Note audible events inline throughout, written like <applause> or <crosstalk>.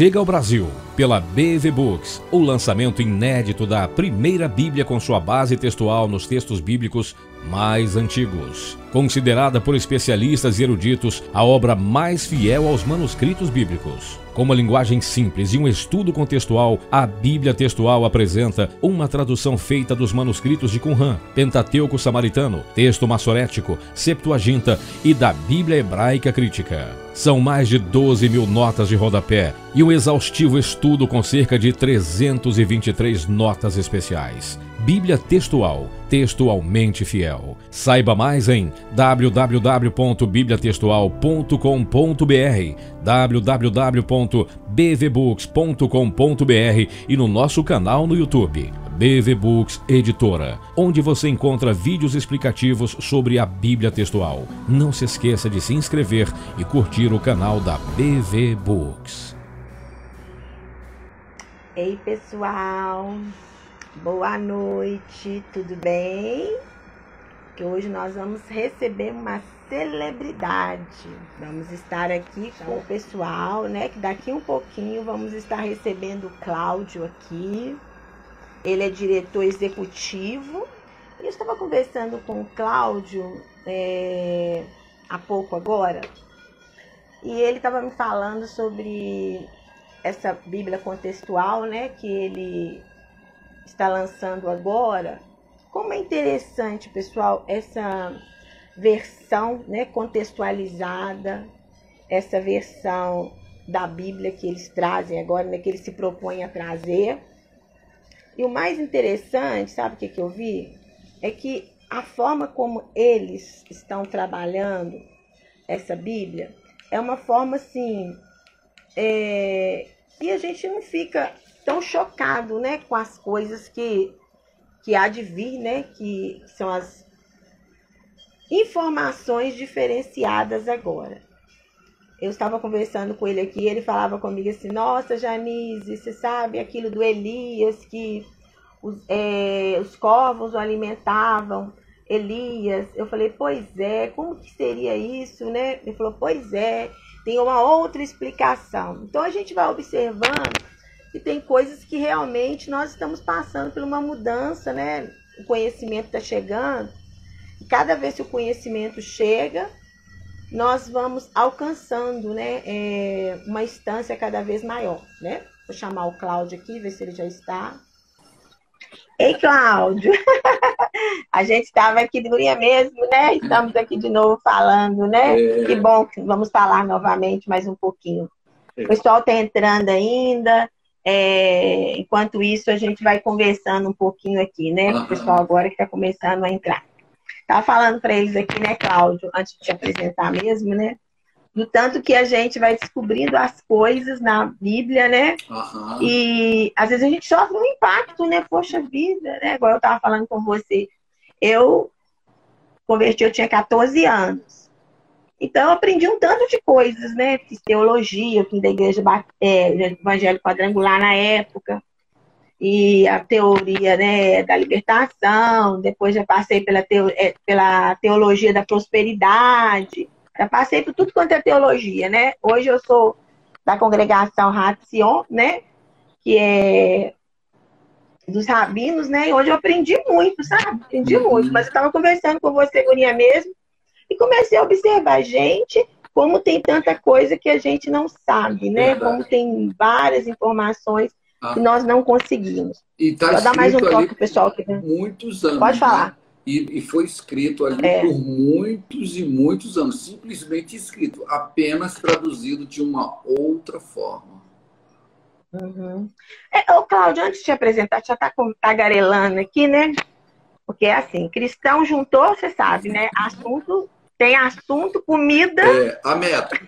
Chega ao Brasil, pela BV Books, o lançamento inédito da primeira Bíblia com sua base textual nos textos bíblicos mais antigos. Considerada por especialistas e eruditos a obra mais fiel aos manuscritos bíblicos. Com uma linguagem simples e um estudo contextual, a Bíblia Textual apresenta uma tradução feita dos manuscritos de Qumran, Pentateuco Samaritano, texto massorético, Septuaginta e da Bíblia Hebraica Crítica. São mais de 12 mil notas de rodapé e um exaustivo estudo com cerca de 323 notas especiais. Bíblia Textual, textualmente fiel. Saiba mais em www.bibliatextual.com.br, www.bvbooks.com.br e no nosso canal no YouTube. BV Books Editora, onde você encontra vídeos explicativos sobre a Bíblia Textual. Não se esqueça de se inscrever e curtir o canal da BV Books. Ei, pessoal! Boa noite, tudo bem? Que hoje nós vamos receber uma celebridade. Vamos estar aqui com o pessoal, né? Que daqui um pouquinho vamos estar recebendo o Cláudio aqui. Ele é diretor executivo. Eu estava conversando com o Cláudio é, há pouco agora. E ele estava me falando sobre essa Bíblia contextual, né? Que ele está lançando agora. Como é interessante, pessoal, essa versão né, contextualizada, essa versão da Bíblia que eles trazem agora, né, que eles se propõem a trazer. E o mais interessante, sabe o que, que eu vi? É que a forma como eles estão trabalhando essa Bíblia é uma forma assim é, que a gente não fica tão chocado, né, com as coisas que que há de vir, né, que são as informações diferenciadas agora. Eu estava conversando com ele aqui, ele falava comigo assim: Nossa, Janise, você sabe aquilo do Elias que os, é, os corvos o alimentavam? Elias, eu falei, pois é, como que seria isso, né? Ele falou, pois é, tem uma outra explicação. Então a gente vai observando e tem coisas que realmente nós estamos passando por uma mudança, né? O conhecimento está chegando. E cada vez que o conhecimento chega, nós vamos alcançando, né? É, uma instância cada vez maior, né? Vou chamar o Cláudio aqui, ver se ele já está. Ei, Cláudio! <laughs> A gente estava aqui manhã mesmo, né? Estamos aqui de novo falando, né? É... Que bom que vamos falar novamente mais um pouquinho. O pessoal está entrando ainda. É, enquanto isso, a gente vai conversando um pouquinho aqui, né? O pessoal agora que está começando a entrar. Estava falando para eles aqui, né, Cláudio, antes de te apresentar mesmo, né? Do tanto que a gente vai descobrindo as coisas na Bíblia, né? Uhum. E às vezes a gente sofre um impacto, né? Poxa vida, né? Agora eu estava falando com você. Eu converti, eu tinha 14 anos. Então, eu aprendi um tanto de coisas, né? Fiz teologia, eu da igreja é, evangélica quadrangular na época, e a teoria né, da libertação, depois já passei pela, teo, é, pela teologia da prosperidade, já passei por tudo quanto é teologia, né? Hoje eu sou da congregação Ratzion, né? Que é dos rabinos, né? E hoje eu aprendi muito, sabe? Aprendi uhum. muito. Mas eu estava conversando com você, Guria, mesmo, e comecei a observar, gente, como tem tanta coisa que a gente não sabe, né? Verdade. Como tem várias informações ah. que nós não conseguimos. E tá Vou dar mais um toque pessoal que muitos anos. Pode falar. Né? E, e, foi escrito ali é. por muitos e muitos anos, simplesmente escrito, apenas traduzido de uma outra forma. Uhum. É, ô, Cláudio, antes de te apresentar, já está tagarelando aqui, né? Porque é assim, cristão juntou, você sabe, né? Assunto tem assunto, comida. É, a meta.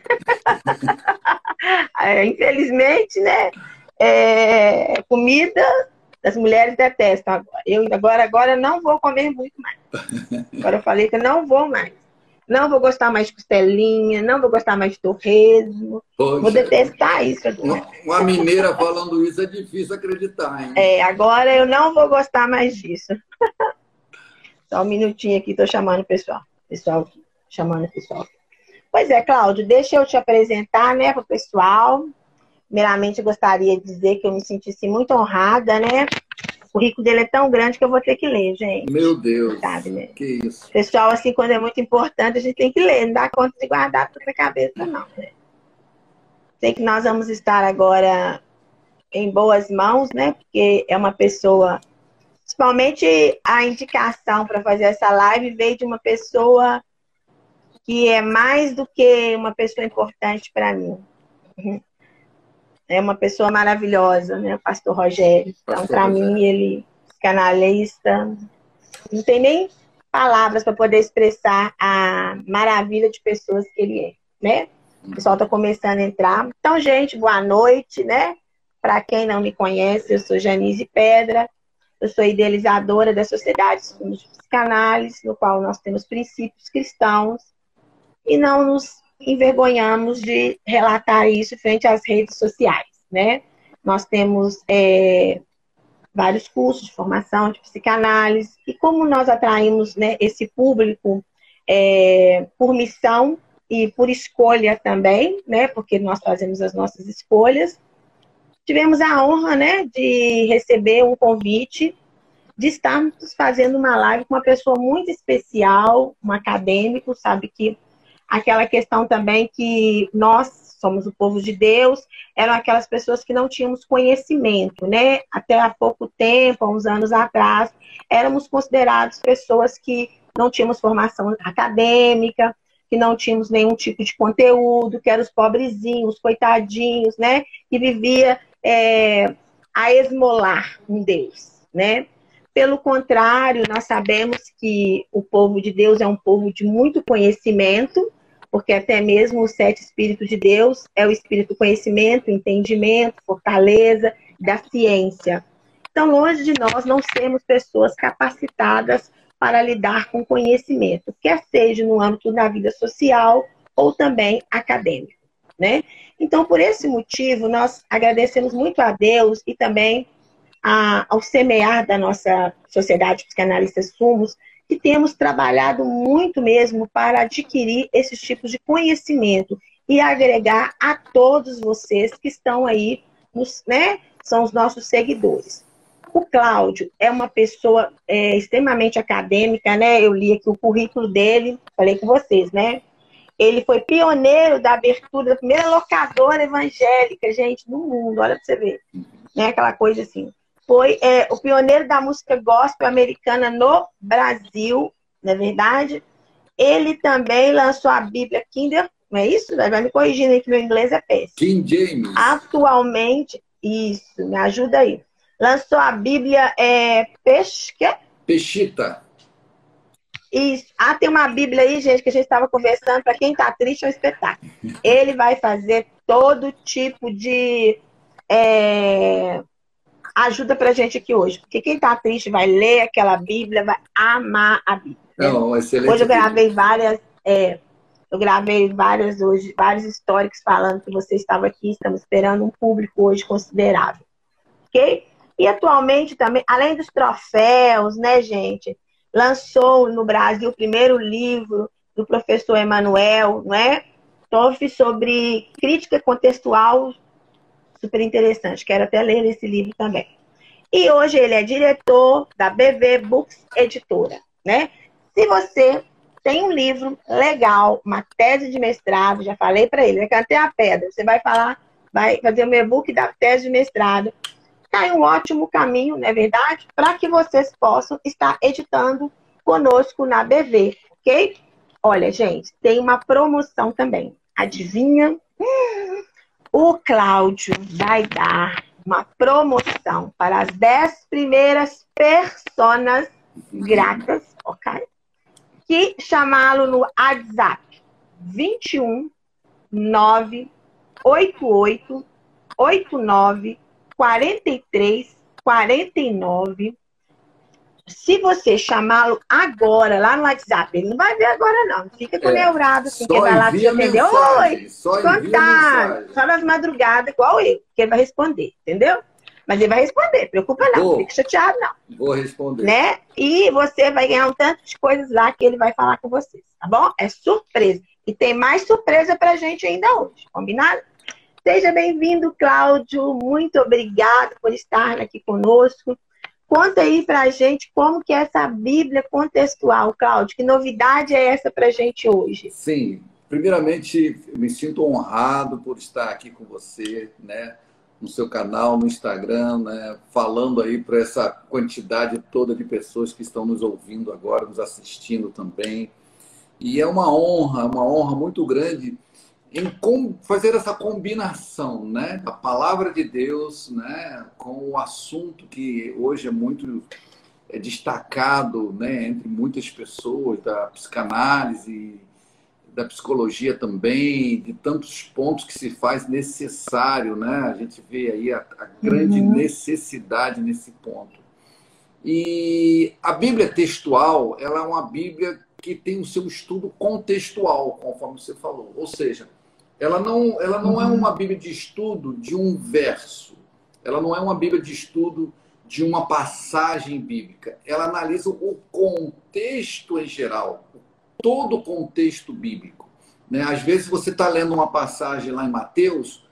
<laughs> é, infelizmente, né? É, comida, as mulheres detestam agora. Eu agora, agora não vou comer muito mais. <laughs> Agora eu falei que eu não vou mais. Não vou gostar mais de costelinha, não vou gostar mais de torresmo. Poxa, vou detestar isso. Uma, uma, mineira falando isso é difícil acreditar, hein? É, agora eu não vou gostar mais disso. <laughs> Só um minutinho aqui, tô chamando o pessoal. Pessoal aqui chamando o pessoal. Pois é, Cláudio, deixa eu te apresentar, né, para o pessoal. Primeiramente, eu gostaria de dizer que eu me senti muito honrada, né? O currículo dele é tão grande que eu vou ter que ler, gente. Meu Deus. Sabe, né? Que isso. Pessoal, assim, quando é muito importante, a gente tem que ler. Não dá conta de guardar tudo na cabeça, não, né? Sei que nós vamos estar agora em boas mãos, né? Porque é uma pessoa. Principalmente a indicação para fazer essa live veio de uma pessoa que é mais do que uma pessoa importante para mim. É uma pessoa maravilhosa, né? O pastor Rogério. Então, para mim, ele, canalista, não tem nem palavras para poder expressar a maravilha de pessoas que ele é, né? O pessoal está começando a entrar. Então, gente, boa noite, né? Para quem não me conhece, eu sou Janise Pedra, eu sou idealizadora da Sociedade de Psicanálise, no qual nós temos princípios cristãos e não nos envergonhamos de relatar isso frente às redes sociais, né? Nós temos é, vários cursos de formação de psicanálise e como nós atraímos né, esse público é, por missão e por escolha também, né? Porque nós fazemos as nossas escolhas. Tivemos a honra, né, de receber um convite de estarmos fazendo uma live com uma pessoa muito especial, um acadêmico, sabe que aquela questão também que nós somos o povo de Deus, eram aquelas pessoas que não tínhamos conhecimento, né? Até há pouco tempo, há uns anos atrás, éramos considerados pessoas que não tínhamos formação acadêmica, que não tínhamos nenhum tipo de conteúdo, que eram os pobrezinhos, coitadinhos, né? Que vivia é, a esmolar um Deus, né? Pelo contrário, nós sabemos que o povo de Deus é um povo de muito conhecimento, porque até mesmo o sete espírito de Deus é o espírito conhecimento, entendimento, fortaleza, da ciência. Então, longe de nós não sermos pessoas capacitadas para lidar com conhecimento, quer seja no âmbito da vida social ou também acadêmico, né? Então, por esse motivo, nós agradecemos muito a Deus e também a, ao semear da nossa sociedade psicanalistas Sumos, que temos trabalhado muito mesmo para adquirir esses tipos de conhecimento e agregar a todos vocês que estão aí, nos, né? São os nossos seguidores. O Cláudio é uma pessoa é, extremamente acadêmica, né? Eu li aqui o currículo dele, falei com vocês, né? Ele foi pioneiro da abertura da primeira locadora evangélica, gente, no mundo. Olha para você ver. Né? Aquela coisa assim foi é, o pioneiro da música gospel americana no Brasil, não é verdade? Ele também lançou a Bíblia Kinder, não é isso? Vai me corrigindo aí que meu inglês é péssimo. King James. Atualmente, isso, me ajuda aí. Lançou a Bíblia é, Pesca. Peixita. Isso. Ah, tem uma Bíblia aí, gente, que a gente estava conversando. Para quem está triste, é um espetáculo. <laughs> Ele vai fazer todo tipo de é, ajuda pra gente aqui hoje. Porque quem tá triste vai ler aquela Bíblia, vai amar a Bíblia. Não, excelente. Hoje eu gravei várias. É, eu gravei várias hoje, vários históricos falando que você estava aqui, estamos esperando um público hoje considerável. Ok? E atualmente também, além dos troféus, né, gente? Lançou no Brasil o primeiro livro do professor Emanuel, não é? Toff sobre crítica contextual super interessante. Quero até ler esse livro também. E hoje ele é diretor da BV Books Editora, né? Se você tem um livro legal, uma tese de mestrado, já falei para ele, vai cantar a pedra. Você vai falar, vai fazer o e-book da tese de mestrado. Tá um ótimo caminho, não é verdade? Para que vocês possam estar editando conosco na BV, ok? Olha, gente, tem uma promoção também. Adivinha? Hum, o Cláudio vai dar uma promoção para as 10 primeiras pessoas gratas, ok? Que chamá-lo no WhatsApp 21 988 89 43 49 se você chamá-lo agora, lá no WhatsApp, ele não vai ver agora, não. Fica com é, neurado, assim, que vai lá te entendeu? Oi, contar. Só nas madrugadas, igual eu, que ele vai responder, entendeu? Mas ele vai responder, preocupa não, Vou. fica chateado, não. Vou responder. Né? E você vai ganhar um tanto de coisas lá que ele vai falar com vocês, tá bom? É surpresa. E tem mais surpresa pra gente ainda hoje, combinado? Seja bem-vindo, Cláudio. Muito obrigado por estar aqui conosco. Conta aí para a gente como que é essa Bíblia contextual, Cláudio. Que novidade é essa para a gente hoje? Sim, primeiramente me sinto honrado por estar aqui com você, né, no seu canal, no Instagram, né, falando aí para essa quantidade toda de pessoas que estão nos ouvindo agora, nos assistindo também. E é uma honra, uma honra muito grande em fazer essa combinação, né, da palavra de Deus, né, com o assunto que hoje é muito é destacado, né, entre muitas pessoas da psicanálise, da psicologia também, de tantos pontos que se faz necessário, né? A gente vê aí a, a grande uhum. necessidade nesse ponto. E a Bíblia textual, ela é uma Bíblia que tem o seu estudo contextual, conforme você falou. Ou seja, ela não, ela não é uhum. uma Bíblia de estudo de um verso. Ela não é uma Bíblia de estudo de uma passagem bíblica. Ela analisa o contexto em geral, todo o contexto bíblico. Né? Às vezes você está lendo uma passagem lá em Mateus,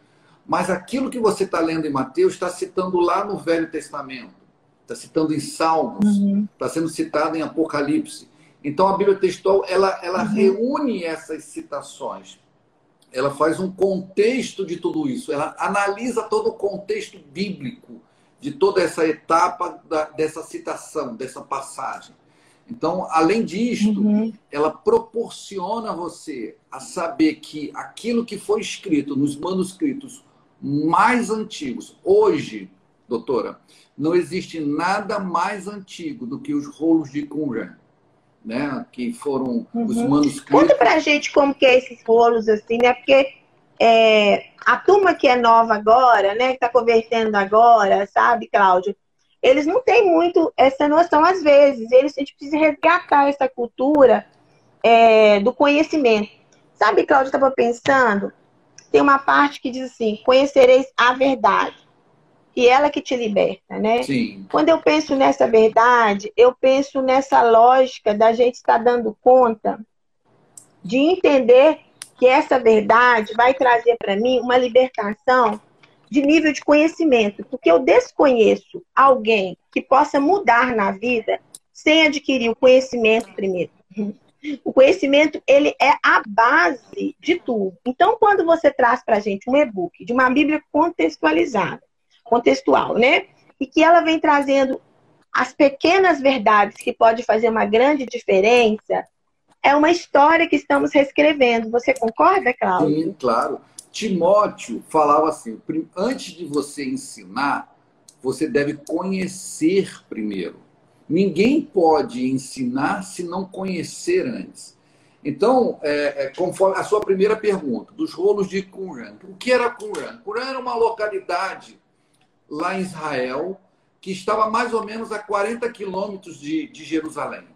mas aquilo que você está lendo em Mateus está citando lá no Velho Testamento, está citando em Salmos, está uhum. Tá sendo citado em Apocalipse. Então a Bíblia textual ela, ela uhum. reúne essas citações ela faz um contexto de tudo isso, ela analisa todo o contexto bíblico de toda essa etapa da, dessa citação, dessa passagem. Então, além disto, uhum. ela proporciona a você a saber que aquilo que foi escrito nos manuscritos mais antigos, hoje, doutora, não existe nada mais antigo do que os rolos de Qumran né? Que foram uhum. os manuscritos. Conta pra gente como que é esses rolos, assim, né? Porque é, a turma que é nova agora, né? Que está convertendo agora, sabe, Cláudio? Eles não têm muito essa noção, às vezes. Eles, a gente precisa resgatar essa cultura é, do conhecimento. Sabe, Cláudio, eu estava pensando, tem uma parte que diz assim, conhecereis a verdade e ela que te liberta, né? Sim. Quando eu penso nessa verdade, eu penso nessa lógica da gente estar dando conta de entender que essa verdade vai trazer para mim uma libertação de nível de conhecimento, porque eu desconheço alguém que possa mudar na vida sem adquirir o conhecimento primeiro. <laughs> O conhecimento, ele é a base de tudo. Então, quando você traz para a gente um e-book de uma Bíblia contextualizada, contextual, né? E que ela vem trazendo as pequenas verdades que pode fazer uma grande diferença. É uma história que estamos reescrevendo. Você concorda, Cláudio? Sim, claro. Timóteo falava assim: antes de você ensinar, você deve conhecer primeiro. Ninguém pode ensinar se não conhecer antes. Então, é, é, conforme a sua primeira pergunta, dos rolos de Qumran. O que era Qumran? Qumran era uma localidade lá em Israel, que estava mais ou menos a 40 quilômetros de, de Jerusalém.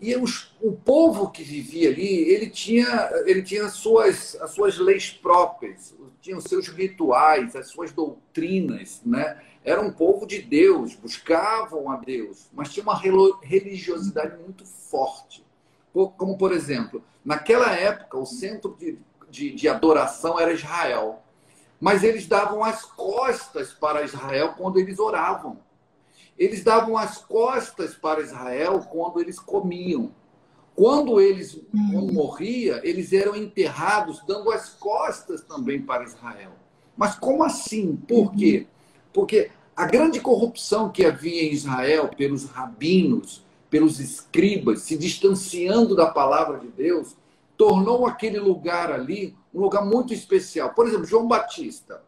E os, o povo que vivia ali, ele tinha, ele tinha suas, as suas leis próprias, tinha os seus rituais, as suas doutrinas, né? Era um povo de Deus, buscavam a Deus, mas tinha uma religiosidade muito forte. Como, por exemplo, naquela época, o centro de, de, de adoração era Israel. Mas eles davam as costas para Israel quando eles oravam. Eles davam as costas para Israel quando eles comiam. Quando eles quando morria, eles eram enterrados dando as costas também para Israel. Mas como assim? Por quê? Porque a grande corrupção que havia em Israel pelos rabinos, pelos escribas, se distanciando da palavra de Deus, tornou aquele lugar ali um lugar muito especial. Por exemplo, João Batista.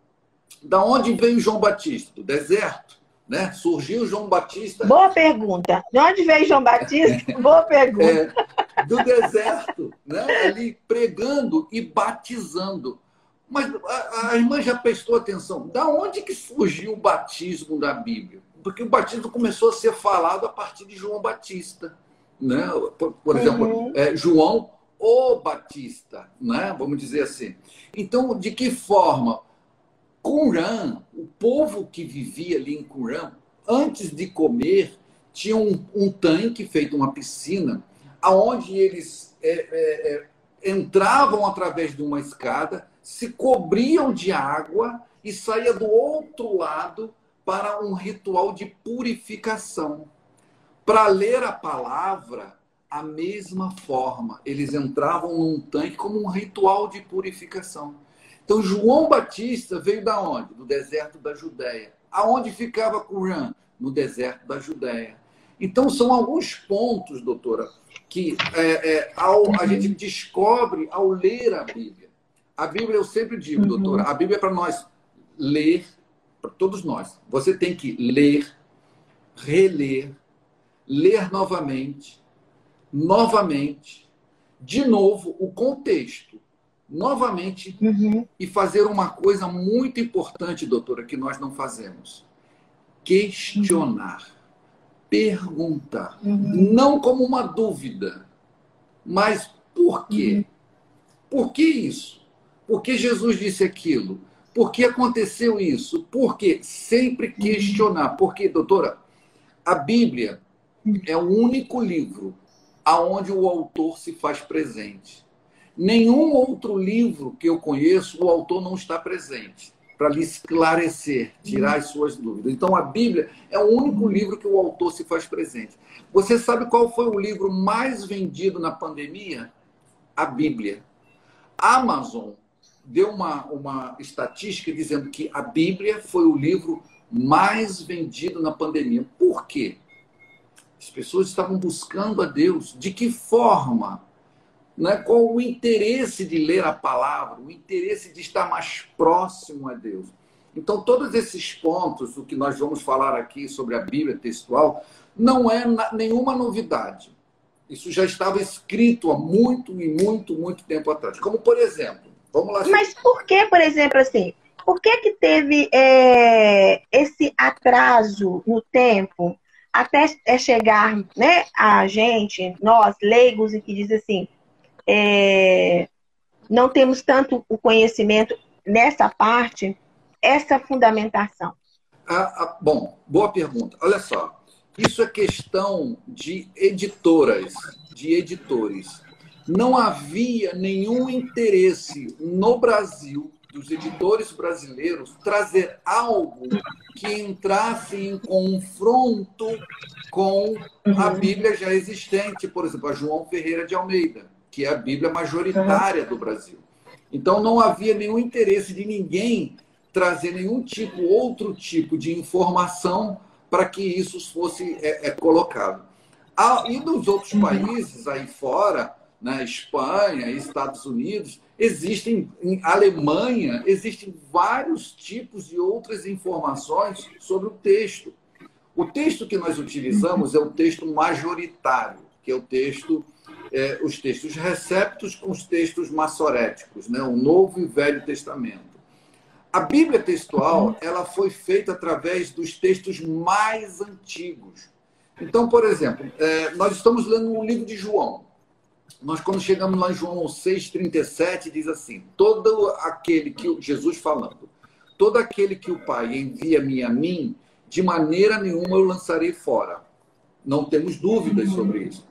Da onde veio João Batista? Do deserto. Né? Surgiu João Batista. Boa pergunta. De onde veio João Batista? <laughs> Boa pergunta. É, do deserto, né? ali pregando e batizando. Mas a, a, irmã já prestou atenção. Da onde que surgiu o batismo da Bíblia? Porque o batismo começou a ser falado a partir de João Batista. Né? Por, por exemplo, uhum. é, João o Batista, né? vamos dizer assim. Então, de que forma? Qumran, o povo que vivia ali em Qumran, antes de comer, tinha um, um tanque feito uma piscina, aonde eles é, é, é, entravam através de uma escada, se cobriam de água e saía do outro lado para um ritual de purificação. Para ler a palavra, a mesma forma, eles entravam num tanque como um ritual de purificação. Então, João Batista veio da onde? Do deserto da Judéia. Aonde ficava Curã? No deserto da Judéia. Então, são alguns pontos, doutora, que é, é, ao, a gente descobre ao ler a Bíblia. A Bíblia, eu sempre digo, uhum. doutora, a Bíblia é para nós ler, para todos nós. Você tem que ler, reler, ler novamente, novamente, de novo, o contexto, novamente, uhum. e fazer uma coisa muito importante, doutora, que nós não fazemos: questionar, uhum. perguntar. Uhum. Não como uma dúvida, mas por quê? Uhum. Por que isso? Por que Jesus disse aquilo? Por que aconteceu isso? Por que? Sempre uhum. questionar. Porque, doutora, a Bíblia é o único livro aonde o autor se faz presente. Nenhum outro livro que eu conheço, o autor não está presente para lhe esclarecer, tirar as suas dúvidas. Então, a Bíblia é o único livro que o autor se faz presente. Você sabe qual foi o livro mais vendido na pandemia? A Bíblia. A Amazon deu uma, uma estatística dizendo que a Bíblia foi o livro mais vendido na pandemia. Por quê? As pessoas estavam buscando a Deus. De que forma? Né? Qual o interesse de ler a palavra? O interesse de estar mais próximo a Deus. Então, todos esses pontos, o que nós vamos falar aqui sobre a Bíblia textual, não é nenhuma novidade. Isso já estava escrito há muito e muito, muito tempo atrás. Como, por exemplo, vamos lá. Mas por que, por exemplo, assim, por que, que teve é, esse atraso no tempo até é chegar né, a gente, nós, leigos, e que diz assim, é, não temos tanto o conhecimento nessa parte, essa fundamentação? Ah, ah, bom, boa pergunta. Olha só, isso é questão de editoras, de editores. Não havia nenhum interesse no Brasil dos editores brasileiros trazer algo que entrasse em confronto com a uhum. Bíblia já existente, por exemplo, a João Ferreira de Almeida, que é a Bíblia majoritária do Brasil. Então não havia nenhum interesse de ninguém trazer nenhum tipo, outro tipo de informação para que isso fosse é, é, colocado. Ah, e nos outros uhum. países aí fora, na né, Espanha, Estados Unidos, existem em Alemanha, existem vários tipos de outras informações sobre o texto. O texto que nós utilizamos é o texto majoritário, que é o texto, é, os textos receptos com os textos massoréticos, né? o Novo e Velho Testamento. A Bíblia textual ela foi feita através dos textos mais antigos. Então, por exemplo, é, nós estamos lendo o livro de João nós quando chegamos lá em João 6,37, diz assim, todo aquele que, Jesus falando, todo aquele que o Pai envia-me a mim, de maneira nenhuma eu lançarei fora. Não temos dúvidas uhum. sobre isso.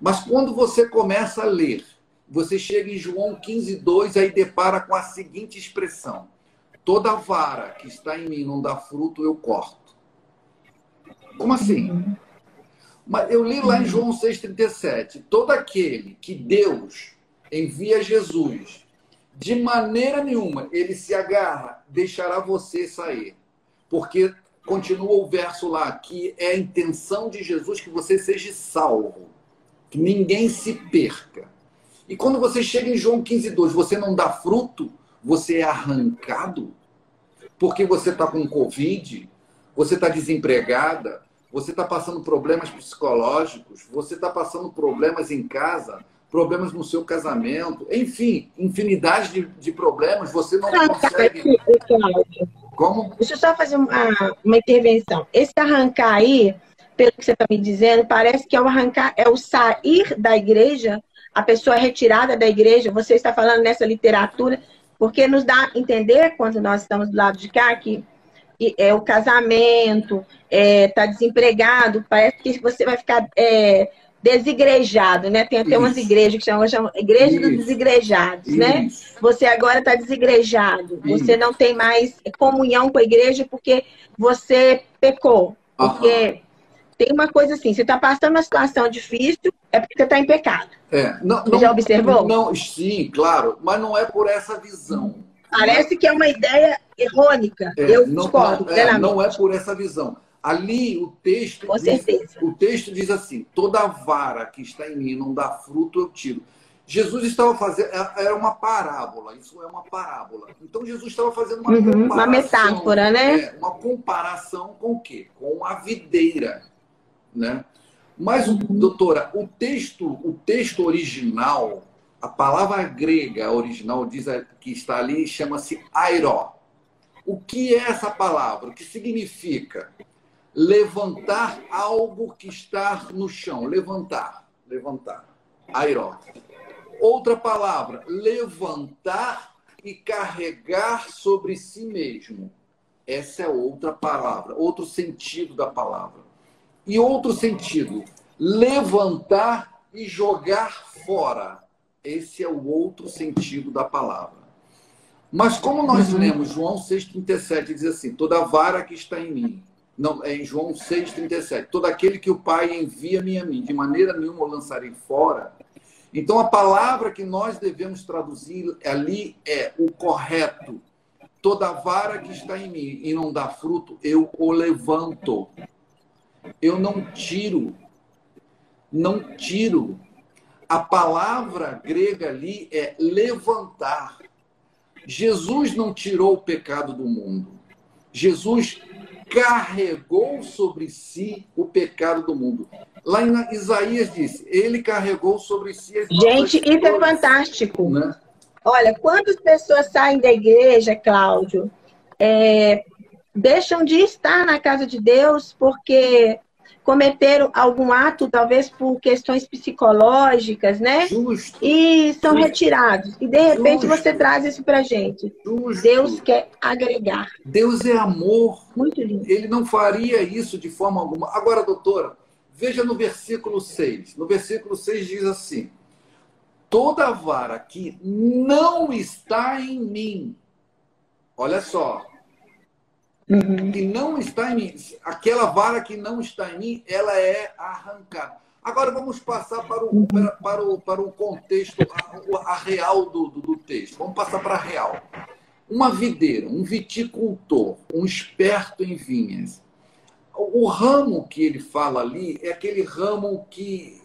Mas quando você começa a ler, você chega em João 15,2, aí depara com a seguinte expressão: Toda vara que está em mim não dá fruto, eu corto. Como assim? Uhum. Mas eu li lá em João 6,37: todo aquele que Deus envia Jesus, de maneira nenhuma ele se agarra, deixará você sair. Porque continua o verso lá, que é a intenção de Jesus que você seja salvo, que ninguém se perca. E quando você chega em João 15,2, você não dá fruto, você é arrancado, porque você está com Covid, você está desempregada, você está passando problemas psicológicos, você está passando problemas em casa, problemas no seu casamento, enfim, infinidade de, de problemas, você não ah, consegue. Como? Deixa eu só fazer uma, uma intervenção. Esse arrancar aí, pelo que você está me dizendo, parece que é o arrancar, é o sair da igreja, a pessoa é retirada da igreja, você está falando nessa literatura, porque nos dá a entender, quando nós estamos do lado de cá, que é o casamento, está é, tá desempregado, parece que você vai ficar é, desigrejado, né? Tem até Isso. umas igrejas que chamam, chamam Igreja Isso. dos Desigrejados, né? Isso. né? Você agora está desigrejado. Você não tem mais comunhão com a igreja porque você pecou. Porque tem uma coisa assim, você está passando uma situação difícil, é porque você está em pecado. É. Não, você não, já observou? Não, sim, claro, mas não é por essa visão. Parece que é uma ideia errônica. É, Eu não, discordo. É, não é por essa visão. Ali o texto, Com diz, certeza. o texto diz assim: toda vara que está em mim não dá fruto, eu tiro. Jesus estava fazendo, é, era uma parábola, isso é uma parábola. Então Jesus estava fazendo uma uhum, Uma metáfora, né? É, uma comparação com o quê? Com a videira, né? Mas, uhum. doutora, o texto, o texto original, a palavra grega original diz que está ali chama-se airó. O que é essa palavra? O que significa? levantar algo que está no chão. Levantar, levantar. Airó. Outra palavra, levantar e carregar sobre si mesmo. Essa é outra palavra, outro sentido da palavra. E outro sentido, levantar e jogar fora. Esse é o outro sentido da palavra. Mas como nós uhum. lemos João 6,37, diz assim: toda vara que está em mim não, é em João 6,37. Todo aquele que o Pai envia-me a mim, de maneira nenhuma o lançarei fora. Então, a palavra que nós devemos traduzir ali é o correto. Toda vara que está em mim e não dá fruto, eu o levanto. Eu não tiro. Não tiro. A palavra grega ali é levantar. Jesus não tirou o pecado do mundo. Jesus carregou sobre si o pecado do mundo. Lá em Isaías disse, ele carregou sobre si as Gente, isso é fantástico. Né? Olha, quantas pessoas saem da igreja, Cláudio, é, deixam de estar na casa de Deus porque cometeram algum ato, talvez por questões psicológicas, né? Justo. E são Justo. retirados. E de repente Justo. você traz isso pra gente. Justo. Deus quer agregar. Deus é amor. Muito lindo. Ele não faria isso de forma alguma. Agora, doutora, veja no versículo 6. No versículo 6 diz assim: Toda vara que não está em mim. Olha só, uhum. que não está em mim. Aquela vara que não está em mim, ela é arrancada. Agora vamos passar para o, para, para o, para o contexto, a, a real do, do, do, texto. Vamos passar para a real. Uma videira, um viticultor, um esperto em vinhas. O, o ramo que ele fala ali é aquele ramo que,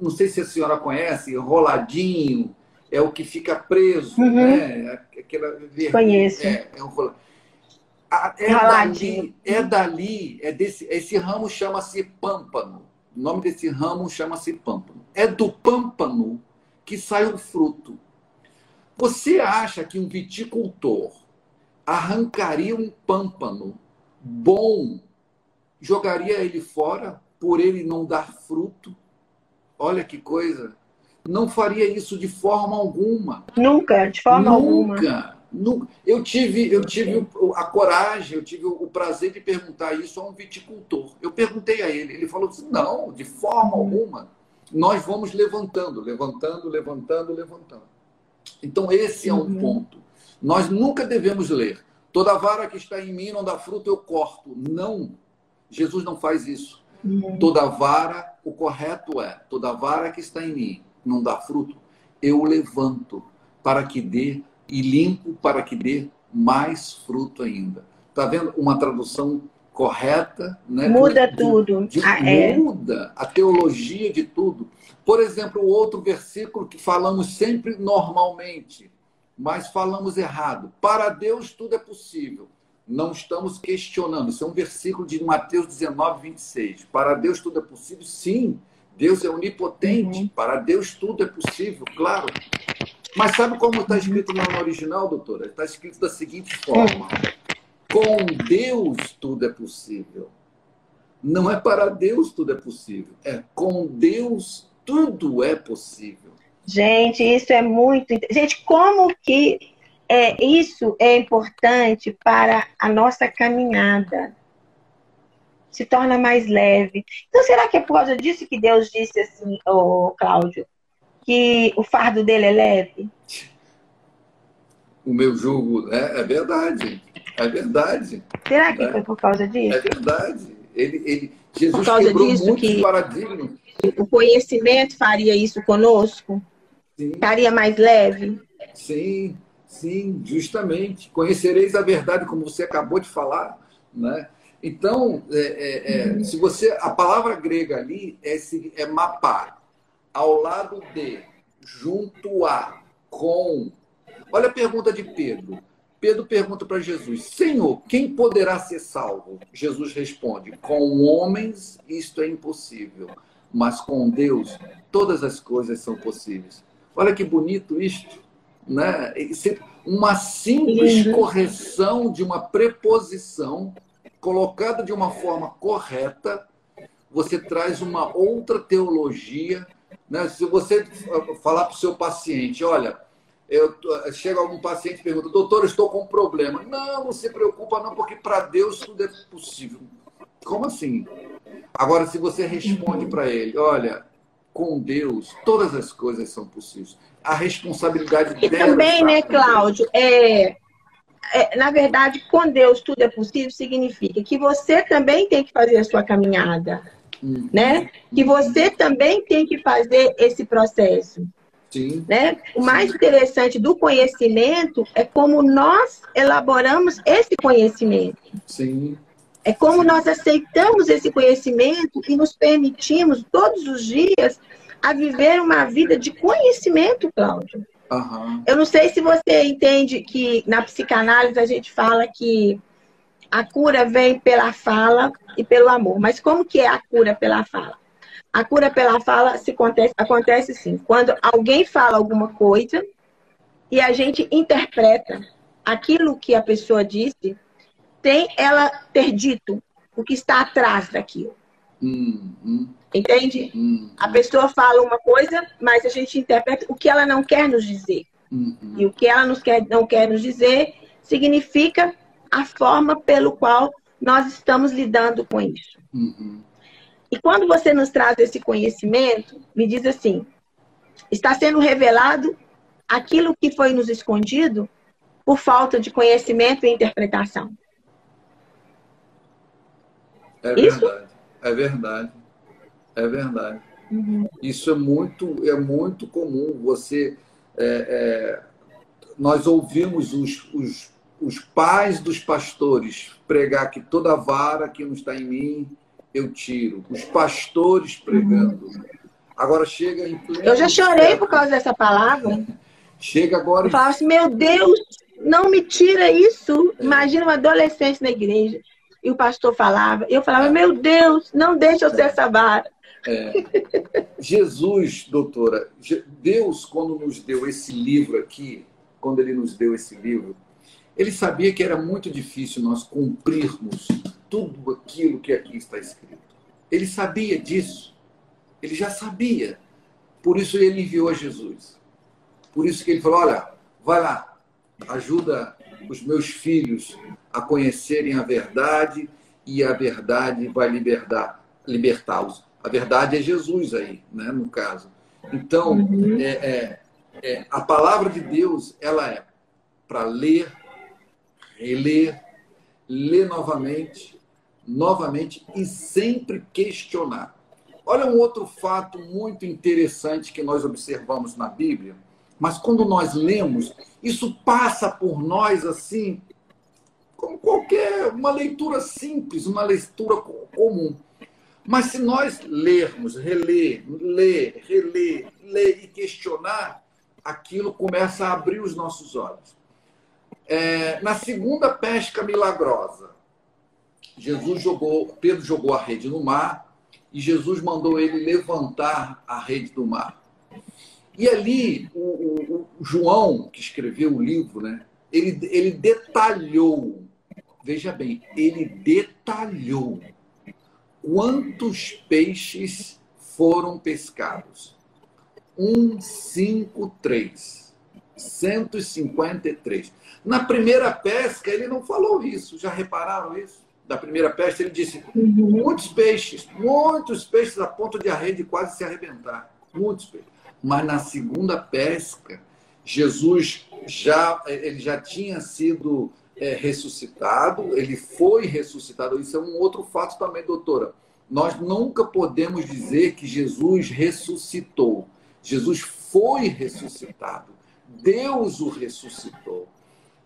não sei se a senhora conhece, enroladinho, é o que fica preso, uhum. né? Aquela, Conheço. É, é um é dali, é dali, é desse, esse ramo chama-se pâmpano. O nome desse ramo chama-se pâmpano. É do pâmpano que sai o fruto. Você acha que um viticultor arrancaria um pâmpano bom, jogaria ele fora por ele não dar fruto? Olha que coisa. Não faria isso de forma alguma. Nunca, de forma Nunca. alguma. Nunca. Eu tive, eu tive a coragem, eu tive o prazer de perguntar isso a um viticultor. Eu perguntei a ele, ele falou assim: não, de forma alguma. Nós vamos levantando, levantando, levantando, levantando. Então, esse é um uhum. ponto. Nós nunca devemos ler. Toda vara que está em mim não dá fruto, eu corto. Não. Jesus não faz isso. Uhum. Toda vara, o correto é: toda vara que está em mim não dá fruto, eu levanto para que dê e limpo para que dê mais fruto ainda. Está vendo uma tradução correta? Né? Muda de, tudo. De, ah, é. Muda a teologia de tudo. Por exemplo, o outro versículo que falamos sempre normalmente, mas falamos errado. Para Deus tudo é possível. Não estamos questionando. Isso é um versículo de Mateus 19, 26. Para Deus tudo é possível? Sim. Deus é onipotente. Uhum. Para Deus tudo é possível, claro. Mas sabe como está escrito no original, doutora? Está escrito da seguinte forma: Com Deus tudo é possível. Não é para Deus tudo é possível, é com Deus tudo é possível. Gente, isso é muito. Gente, como que é, isso é importante para a nossa caminhada? se torna mais leve. Então, será que é por causa disso que Deus disse assim, ô Cláudio, que o fardo dele é leve? O meu jugo, é, é verdade. É verdade. Será que é. foi por causa disso? É verdade. Ele, ele, Jesus por causa quebrou disso muitos que paradigmas. O conhecimento faria isso conosco? Sim. Faria mais leve? Sim, sim, justamente. Conhecereis a verdade, como você acabou de falar, né? Então, é, é, é, uhum. se você. A palavra grega ali é, é mapar. Ao lado de, junto a, com. Olha a pergunta de Pedro. Pedro pergunta para Jesus: Senhor, quem poderá ser salvo? Jesus responde: Com homens isto é impossível, mas com Deus todas as coisas são possíveis. Olha que bonito isto, né? Uma simples correção de uma preposição colocada de uma forma correta, você traz uma outra teologia. Né? Se você falar para o seu paciente, olha, eu, chega algum paciente e pergunta, doutor, estou com um problema. Não, não se preocupa não, porque para Deus tudo é possível. Como assim? Agora, se você responde para ele, olha, com Deus todas as coisas são possíveis. A responsabilidade e dela. Também, né, Cláudio, é, é, na verdade, com Deus tudo é possível, significa que você também tem que fazer a sua caminhada, uhum. né? Que você também tem que fazer esse processo. Sim. Né? O mais interessante do conhecimento é como nós elaboramos esse conhecimento. Sim. É como Sim. nós aceitamos esse conhecimento e nos permitimos todos os dias a viver uma vida de conhecimento, Cláudio. Uhum. Eu não sei se você entende que na psicanálise a gente fala que a cura vem pela fala e pelo amor. Mas como que é a cura pela fala? A cura pela fala se acontece, acontece assim, quando alguém fala alguma coisa e a gente interpreta aquilo que a pessoa disse, tem ela ter dito o que está atrás daquilo. Uhum. Entende? Uhum. A pessoa fala uma coisa, mas a gente interpreta o que ela não quer nos dizer. E o que ela nos quer, não quer nos dizer significa a forma pelo qual nós estamos lidando com isso. Uhum. E quando você nos traz esse conhecimento, me diz assim: está sendo revelado aquilo que foi nos escondido por falta de conhecimento e interpretação. É verdade. Isso? É verdade. É verdade. Uhum. Isso é muito, é muito comum. Você, é, é, nós ouvimos os, os, os pais dos pastores pregar que toda vara que não está em mim eu tiro. Os pastores pregando. Agora chega em pleno Eu já chorei por causa dessa palavra. Chega agora. Eu falava assim, meu Deus, não me tira isso. Imagina um adolescente na igreja. E o pastor falava, eu falava, meu Deus, não deixa eu ser essa vara. É. Jesus, doutora, Deus, quando nos deu esse livro aqui, quando ele nos deu esse livro, ele sabia que era muito difícil nós cumprirmos tudo aquilo que aqui está escrito. Ele sabia disso. Ele já sabia. Por isso ele enviou a Jesus. Por isso que ele falou: olha, vai lá, ajuda os meus filhos a conhecerem a verdade e a verdade vai libertar, libertá-los. A verdade é Jesus aí, né, no caso. Então, uhum. é, é, é, a palavra de Deus, ela é para ler, reler, ler novamente, novamente e sempre questionar. Olha um outro fato muito interessante que nós observamos na Bíblia, mas quando nós lemos, isso passa por nós assim, como qualquer uma leitura simples, uma leitura comum. Mas se nós lermos, reler, ler, reler, ler e questionar, aquilo começa a abrir os nossos olhos. É, na segunda pesca milagrosa, Jesus jogou, Pedro jogou a rede no mar e Jesus mandou ele levantar a rede do mar. E ali, o, o, o João, que escreveu o livro, né, ele, ele detalhou, veja bem, ele detalhou quantos peixes foram pescados? 153. 153. Na primeira pesca, ele não falou isso. Já repararam isso? da primeira peste, ele disse: uhum. muitos peixes, muitos peixes a ponto de a rede quase se arrebentar. Muitos peixes. Mas na segunda pesca, Jesus já, ele já tinha sido é, ressuscitado, ele foi ressuscitado. Isso é um outro fato também, doutora. Nós nunca podemos dizer que Jesus ressuscitou. Jesus foi ressuscitado. Deus o ressuscitou.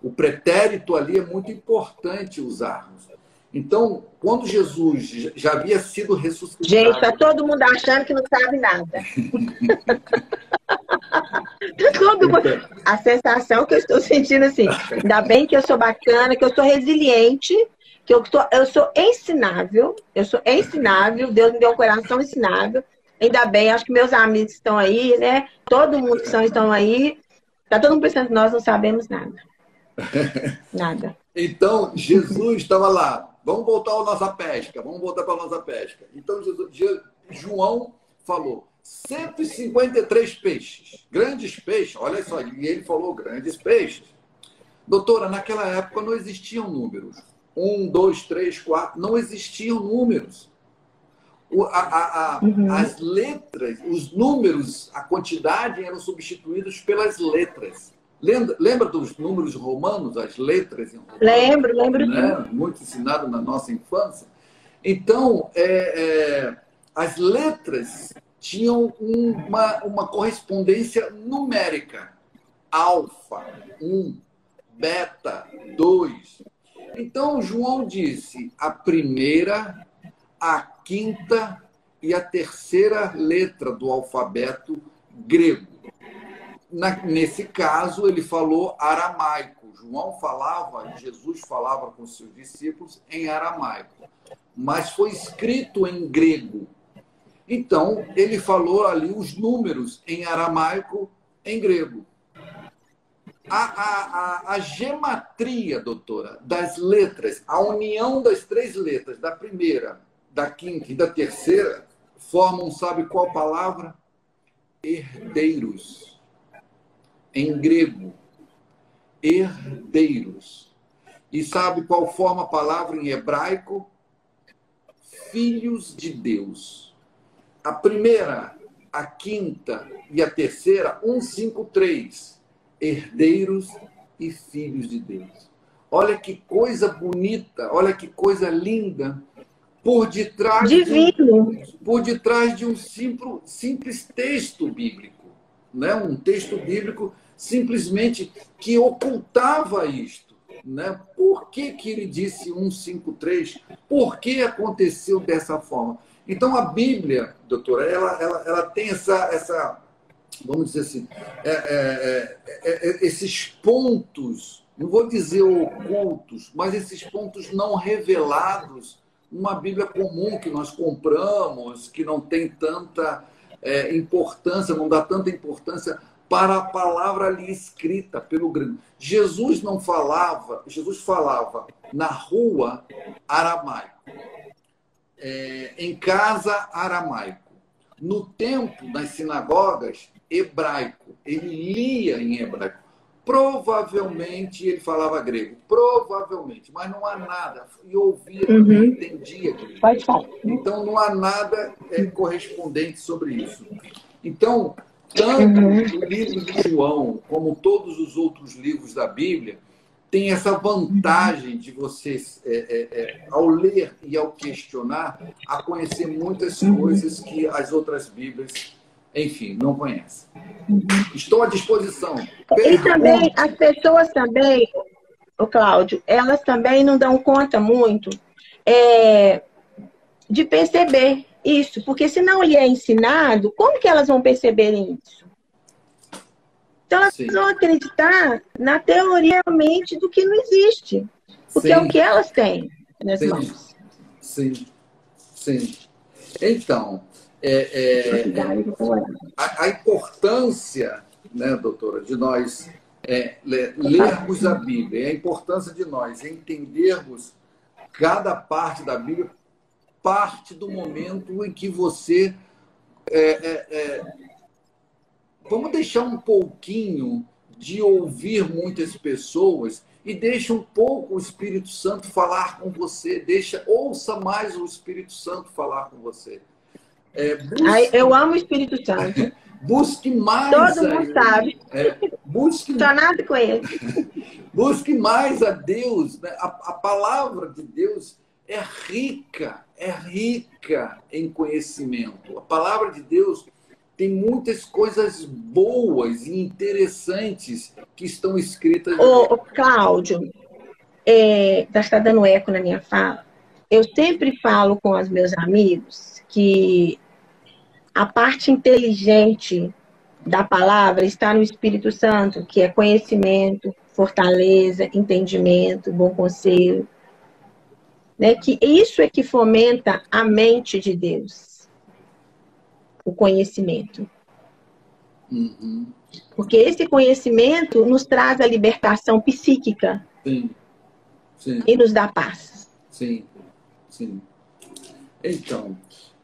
O pretérito ali é muito importante usarmos. Então, quando Jesus já havia sido ressuscitado. Gente, está todo mundo achando que não sabe nada. <laughs> todo mundo... A sensação que eu estou sentindo assim, ainda bem que eu sou bacana, que eu sou resiliente, que eu sou, eu sou ensinável, eu sou ensinável, Deus me deu um coração ensinável. Ainda bem, acho que meus amigos estão aí, né? Todo mundo que estão, estão aí. Está todo mundo pensando que nós não sabemos nada. <laughs> Nada. então, Jesus estava lá. Vamos voltar à nossa pesca. Vamos voltar para a nossa pesca. Então, Jesus, João falou: 153 peixes. Grandes peixes. Olha só, e ele falou grandes peixes. Doutora, naquela época não existiam números. Um, dois, três, quatro. Não existiam números. O, a, a, a, uhum. As letras, os números, a quantidade eram substituídos pelas letras. Lembra, lembra dos números romanos, as letras em romano? Lembro, lembro. Né? Muito ensinado na nossa infância. Então, é, é, as letras tinham uma, uma correspondência numérica. Alfa, 1, um, beta, 2. Então, João disse a primeira, a quinta e a terceira letra do alfabeto grego na, nesse caso, ele falou aramaico. João falava, Jesus falava com seus discípulos em aramaico, mas foi escrito em grego. Então, ele falou ali os números em aramaico, em grego. A, a, a, a gematria, doutora, das letras, a união das três letras, da primeira, da quinta e da terceira, formam, sabe qual palavra? Herdeiros em grego, herdeiros. E sabe qual forma a palavra em hebraico? Filhos de Deus. A primeira, a quinta e a terceira, 153, herdeiros e filhos de Deus. Olha que coisa bonita, olha que coisa linda. Por detrás, Divino. De um, por detrás de um simples, simples texto bíblico né? um texto bíblico simplesmente que ocultava isto. Né? Por que, que ele disse 153? Por que aconteceu dessa forma? Então, a Bíblia, doutora, ela, ela, ela tem essa, essa, vamos dizer assim, é, é, é, é esses pontos, não vou dizer ocultos, mas esses pontos não revelados numa Bíblia comum que nós compramos, que não tem tanta é, importância, não dá tanta importância para a palavra ali escrita pelo grande. Jesus não falava, Jesus falava na rua aramaico, é, em casa aramaico, no templo, nas sinagogas hebraico. Ele lia em hebraico. Provavelmente ele falava grego, provavelmente, mas não há nada. E ouvia uhum. entendia grego. Pode falar. Então não há nada é, correspondente sobre isso. Então, tanto uhum. o livro de João como todos os outros livros da Bíblia tem essa vantagem de vocês, é, é, é, ao ler e ao questionar, a conhecer muitas uhum. coisas que as outras Bíblias enfim, não conhece. Estou à disposição. E também, as pessoas também, o Cláudio, elas também não dão conta muito é, de perceber isso, porque se não lhe é ensinado, como que elas vão perceber isso? Então elas Sim. vão acreditar na teoria realmente do que não existe. Porque Sim. é o que elas têm nas Sim. mãos. Sim. Sim. Então, é, é, a, a, importância, né, doutora, de nós é, lermos a Bíblia, a importância de nós entendermos cada parte da Bíblia, parte do momento em que você. É, é, é, vamos deixar um pouquinho de ouvir muitas pessoas e deixe um pouco o Espírito Santo falar com você. Deixa, ouça mais o Espírito Santo falar com você. É, busque, eu amo o Espírito Santo. <laughs> busque mais. Todo mundo sabe. É, busque. nada com ele. <laughs> busque mais a Deus. Né? A, a palavra de Deus é rica, é rica em conhecimento. A palavra de Deus tem muitas coisas boas e interessantes que estão escritas. Ô, ô Cláudio, é, está dando eco na minha fala. Eu sempre falo com os meus amigos que a parte inteligente da palavra está no Espírito Santo, que é conhecimento, fortaleza, entendimento, bom conselho. Né? Que isso é que fomenta a mente de Deus o conhecimento. Uhum. Porque esse conhecimento nos traz a libertação psíquica. Sim. Sim. E nos dá paz. Sim, sim. Então,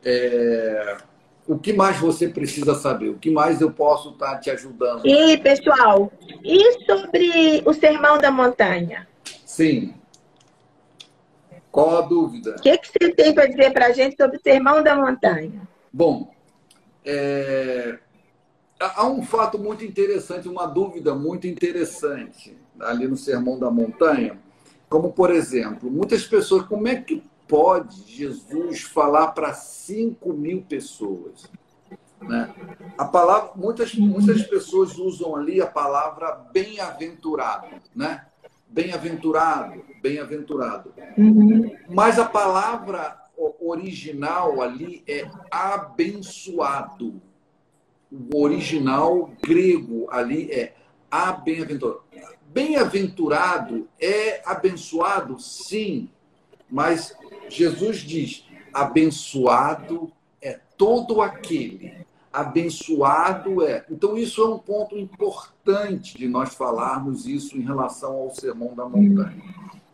é... o que mais você precisa saber? O que mais eu posso estar te ajudando? E, pessoal, e sobre o Sermão da Montanha? Sim. Qual a dúvida? O que, que você tem para dizer para a gente sobre o Sermão da Montanha? Bom, é, há um fato muito interessante, uma dúvida muito interessante ali no Sermão da Montanha, como por exemplo, muitas pessoas, como é que pode Jesus falar para 5 mil pessoas? Né? A palavra, muitas, muitas pessoas usam ali a palavra bem-aventurado, né? Bem-aventurado, bem-aventurado. Uhum. Mas a palavra original ali é abençoado. O original grego ali é bem-aventurado. Bem-aventurado é abençoado, sim, mas Jesus diz: abençoado é todo aquele. Abençoado é. Então, isso é um ponto importante de nós falarmos isso em relação ao Sermão da Montanha.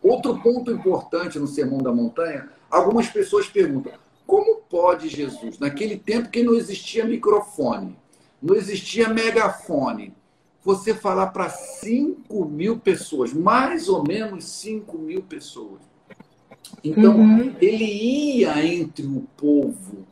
Outro ponto importante no Sermão da Montanha Algumas pessoas perguntam: como pode Jesus, naquele tempo que não existia microfone, não existia megafone, você falar para 5 mil pessoas, mais ou menos 5 mil pessoas? Então, uhum. ele ia entre o povo,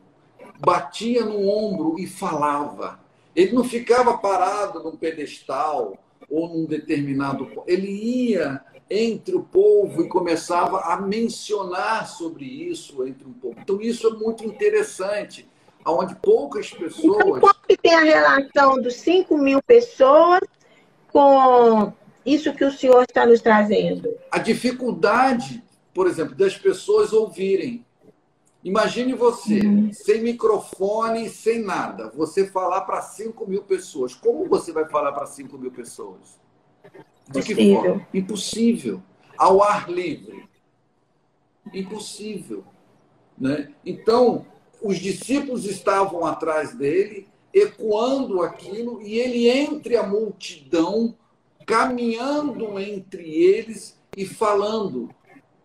batia no ombro e falava. Ele não ficava parado num pedestal ou num determinado. Ele ia entre o povo e começava a mencionar sobre isso entre o povo. Então, isso é muito interessante, onde poucas pessoas. Então, qual que tem a relação dos 5 mil pessoas com isso que o senhor está nos trazendo? A dificuldade, por exemplo, das pessoas ouvirem. Imagine você, uhum. sem microfone, sem nada, você falar para 5 mil pessoas. Como você vai falar para 5 mil pessoas? De que forma? Impossível. Ao ar livre. Impossível. Né? Então, os discípulos estavam atrás dele, ecoando aquilo, e ele entre a multidão, caminhando entre eles e falando.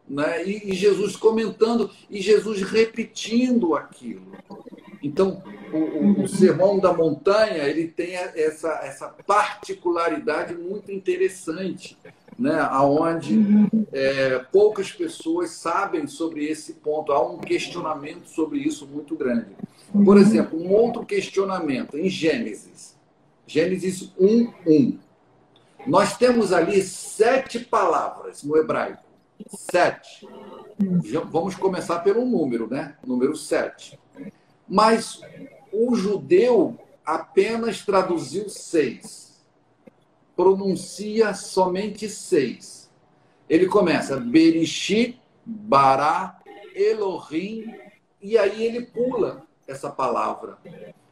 Né? E, e Jesus comentando, e Jesus repetindo aquilo. Então, o, o, Sermão da Montanha ele tem essa, essa particularidade muito interessante, né? onde é, poucas pessoas sabem sobre esse ponto. Há um questionamento sobre isso muito grande. Por exemplo, um outro questionamento em Gênesis. Gênesis 1, 1. Nós temos ali sete palavras no hebraico. Sete. Vamos começar pelo número, né? Número sete. Mas o judeu apenas traduziu seis. Pronuncia somente seis. Ele começa Berishit, Bará, Elohim, e aí ele pula essa palavra.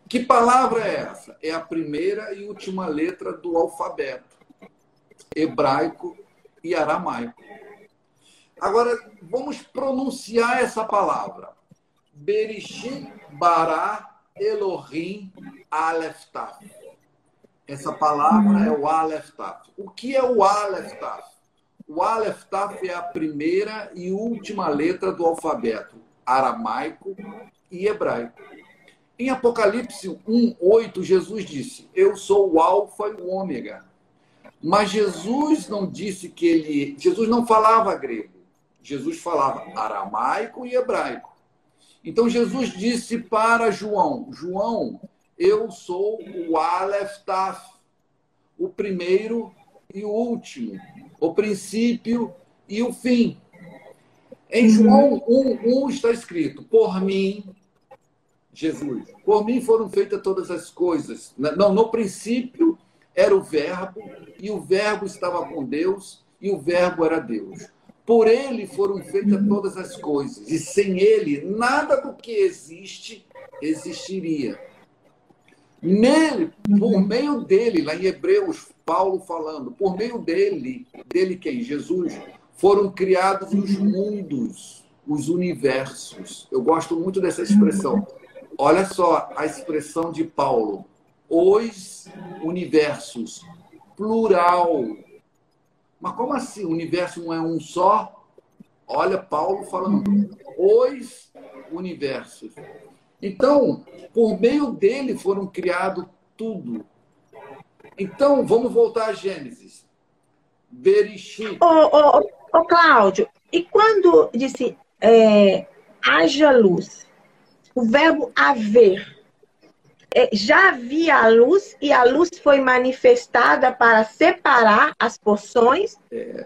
Que palavra é essa? É a primeira e última letra do alfabeto hebraico e aramaico. Agora, vamos pronunciar essa palavra. Berishit Bará Elohim Aleph Taf. Essa palavra é o Aleph Taf. O que é o Aleph Taf? O Aleph Taf é a primeira e última letra do alfabeto aramaico e hebraico. Em Apocalipse 1, 8, Jesus disse: Eu sou o Alfa e o Ômega. Mas Jesus não disse que ele. Jesus não falava grego. Jesus falava aramaico e hebraico. Então Jesus disse para João: João, eu sou o Aleph Taf, o primeiro e o último, o princípio e o fim. Em João 1, 1 está escrito: Por mim, Jesus, por mim foram feitas todas as coisas. Não, no princípio era o Verbo, e o Verbo estava com Deus, e o Verbo era Deus. Por ele foram feitas todas as coisas, e sem ele, nada do que existe existiria. Nele, por meio dele, lá em Hebreus, Paulo falando, por meio dele, dele quem? Jesus, foram criados os mundos, os universos. Eu gosto muito dessa expressão. Olha só a expressão de Paulo os universos, plural. Mas como assim? O universo não é um só? Olha Paulo falando, os universos. Então, por meio dele foram criados tudo. Então, vamos voltar a Gênesis. Bereshit. Ô, ô, ô, Cláudio, e quando disse é, haja luz, o verbo haver, já havia a luz e a luz foi manifestada para separar as porções? É.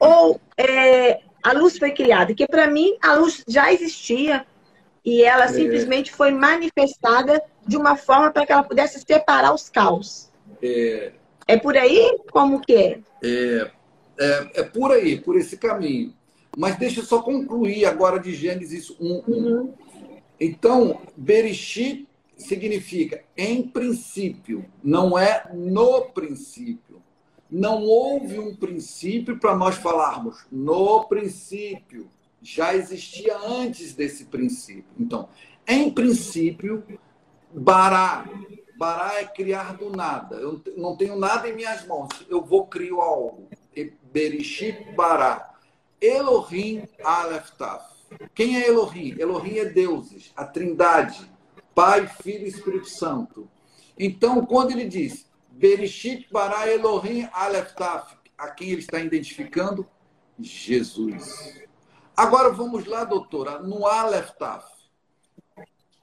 Ou é, a luz foi criada? Que para mim a luz já existia e ela é. simplesmente foi manifestada de uma forma para que ela pudesse separar os caos. É, é por aí? Como que é? é? É, é por aí, por esse caminho. Mas deixa eu só concluir agora de Gênesis 1. Uhum. Então, Bereshit significa em princípio, não é no princípio. Não houve um princípio para nós falarmos no princípio. Já existia antes desse princípio. Então, em princípio, bará. Bará é criar do nada. Eu não tenho nada em minhas mãos. Eu vou criar algo. Berishit bará. Elohim Aleph Taf. Quem é Elohim? Elohim é deuses, a trindade Pai, Filho e Espírito Santo. Então, quando ele diz Bereshit bara Elohim Aleftaf, a quem ele está identificando? Jesus. Agora vamos lá, doutora, no Aleftaf.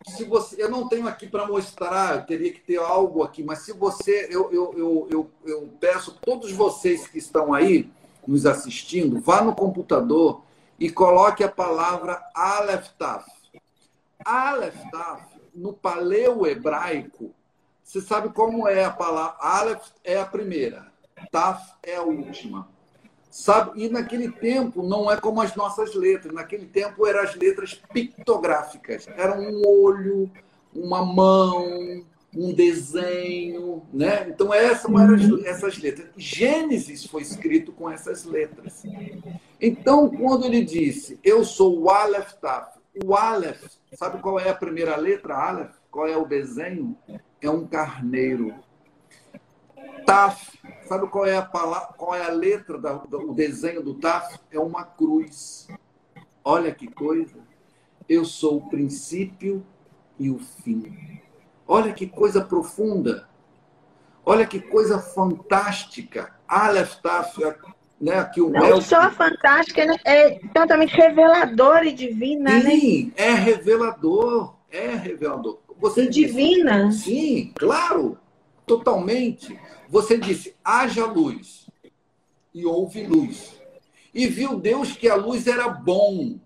Se você, eu não tenho aqui para mostrar, eu teria que ter algo aqui, mas se você, eu, eu, eu, eu, eu peço todos vocês que estão aí nos assistindo, vá no computador e coloque a palavra Aleftaf. Aleftaf no paleo hebraico, você sabe como é a palavra? Aleph é a primeira, Taf é a última. Sabe? E naquele tempo não é como as nossas letras. Naquele tempo eram as letras pictográficas. Era um olho, uma mão, um desenho, né? Então essas eram essas letras. Gênesis foi escrito com essas letras. Então quando ele disse, eu sou o Aleph Taf, o Aleph, sabe qual é a primeira letra? Aleph, qual é o desenho? É um carneiro. Taf, sabe qual é a palavra, qual é a letra do desenho do Taf? É uma cruz. Olha que coisa. Eu sou o princípio e o fim. Olha que coisa profunda. Olha que coisa fantástica. Aleph Taf, né? Que o Não Mel... só fantástica, né? é totalmente revelador e divina, né? Sim, né? é revelador, é revelador. Você e disse, divina. Sim, claro, totalmente. Você disse, haja luz, e houve luz. E viu Deus que a luz era bom,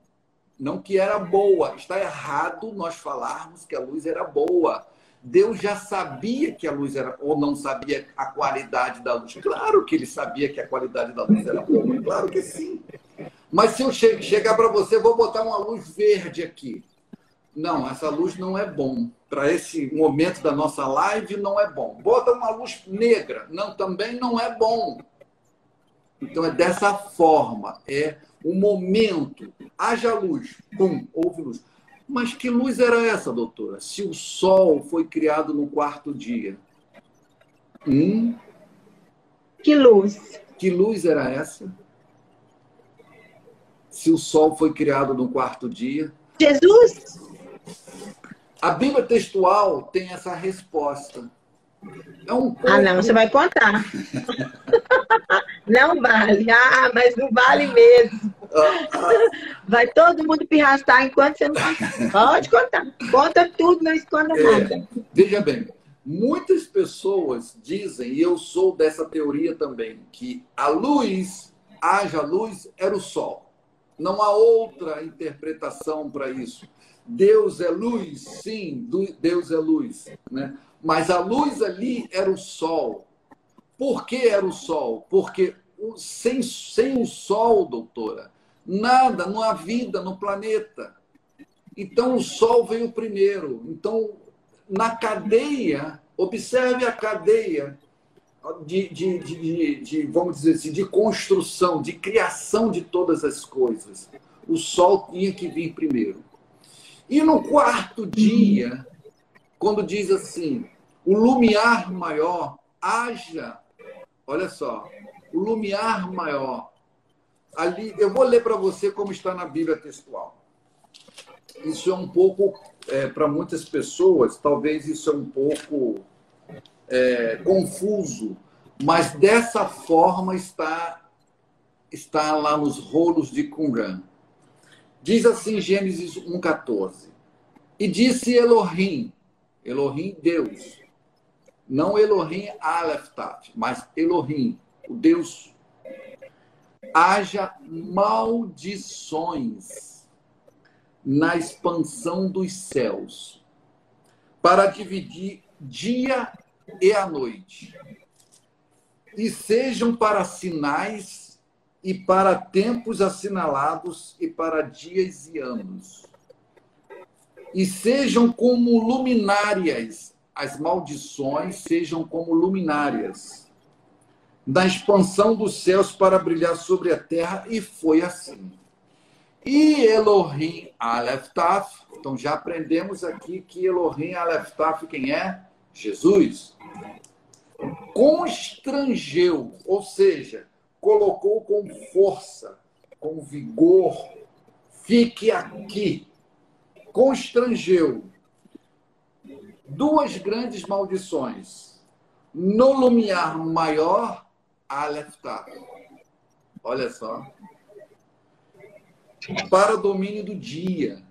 não que era boa. Está errado nós falarmos que a luz era boa. Deus já sabia que a luz era, ou não sabia a qualidade da luz? Claro que ele sabia que a qualidade da luz era boa, claro que sim. Mas se eu chegar para você, vou botar uma luz verde aqui. Não, essa luz não é bom. Para esse momento da nossa live, não é bom. Bota uma luz negra. Não, também não é bom. Então é dessa forma. É o momento. Haja luz. Pum, houve luz. Mas que luz era essa, doutora? Se o Sol foi criado no quarto dia. Hum? Que luz? Que luz era essa? Se o Sol foi criado no quarto dia. Jesus? A Bíblia textual tem essa resposta. É um. Ah, não, você vai contar. não vale. Ah, mas não vale mesmo. Vai todo mundo pirrastar enquanto você não Pode contar. Conta tudo, não esconda é, nada. Veja bem, muitas pessoas dizem, e eu sou dessa teoria também, que a luz, haja luz, era o sol. Não há outra interpretação para isso. Deus é luz, sim, Deus é luz, né? Mas a luz ali era o sol. Por que era o sol? Porque sem, sem o sol, doutora, nada, não há vida no planeta. Então o sol veio primeiro. Então, na cadeia, observe a cadeia de, de, de, de, vamos dizer assim, de construção, de criação de todas as coisas. O sol tinha que vir primeiro. E no quarto dia, quando diz assim, o lumiar maior, haja, olha só, o lumiar maior. Ali, eu vou ler para você como está na Bíblia textual. Isso é um pouco, é, para muitas pessoas, talvez isso é um pouco é, confuso, mas dessa forma está está lá nos rolos de Qumran. Diz assim Gênesis 1,14. E disse Elohim, Elohim, Deus, não Elohim Aleftat, mas Elohim, o Deus. Haja maldições na expansão dos céus, para dividir dia e a noite, e sejam para sinais e para tempos assinalados e para dias e anos. E sejam como luminárias, as maldições sejam como luminárias, na expansão dos céus para brilhar sobre a terra, e foi assim. E Elohim Aleftaf, então já aprendemos aqui que Elohim Aleftaf quem é? Jesus. Constrangeu, ou seja, colocou com força, com vigor, fique aqui. Constrangeu duas grandes maldições. No lumiar maior, Aleftá. Olha só. Para domínio do dia.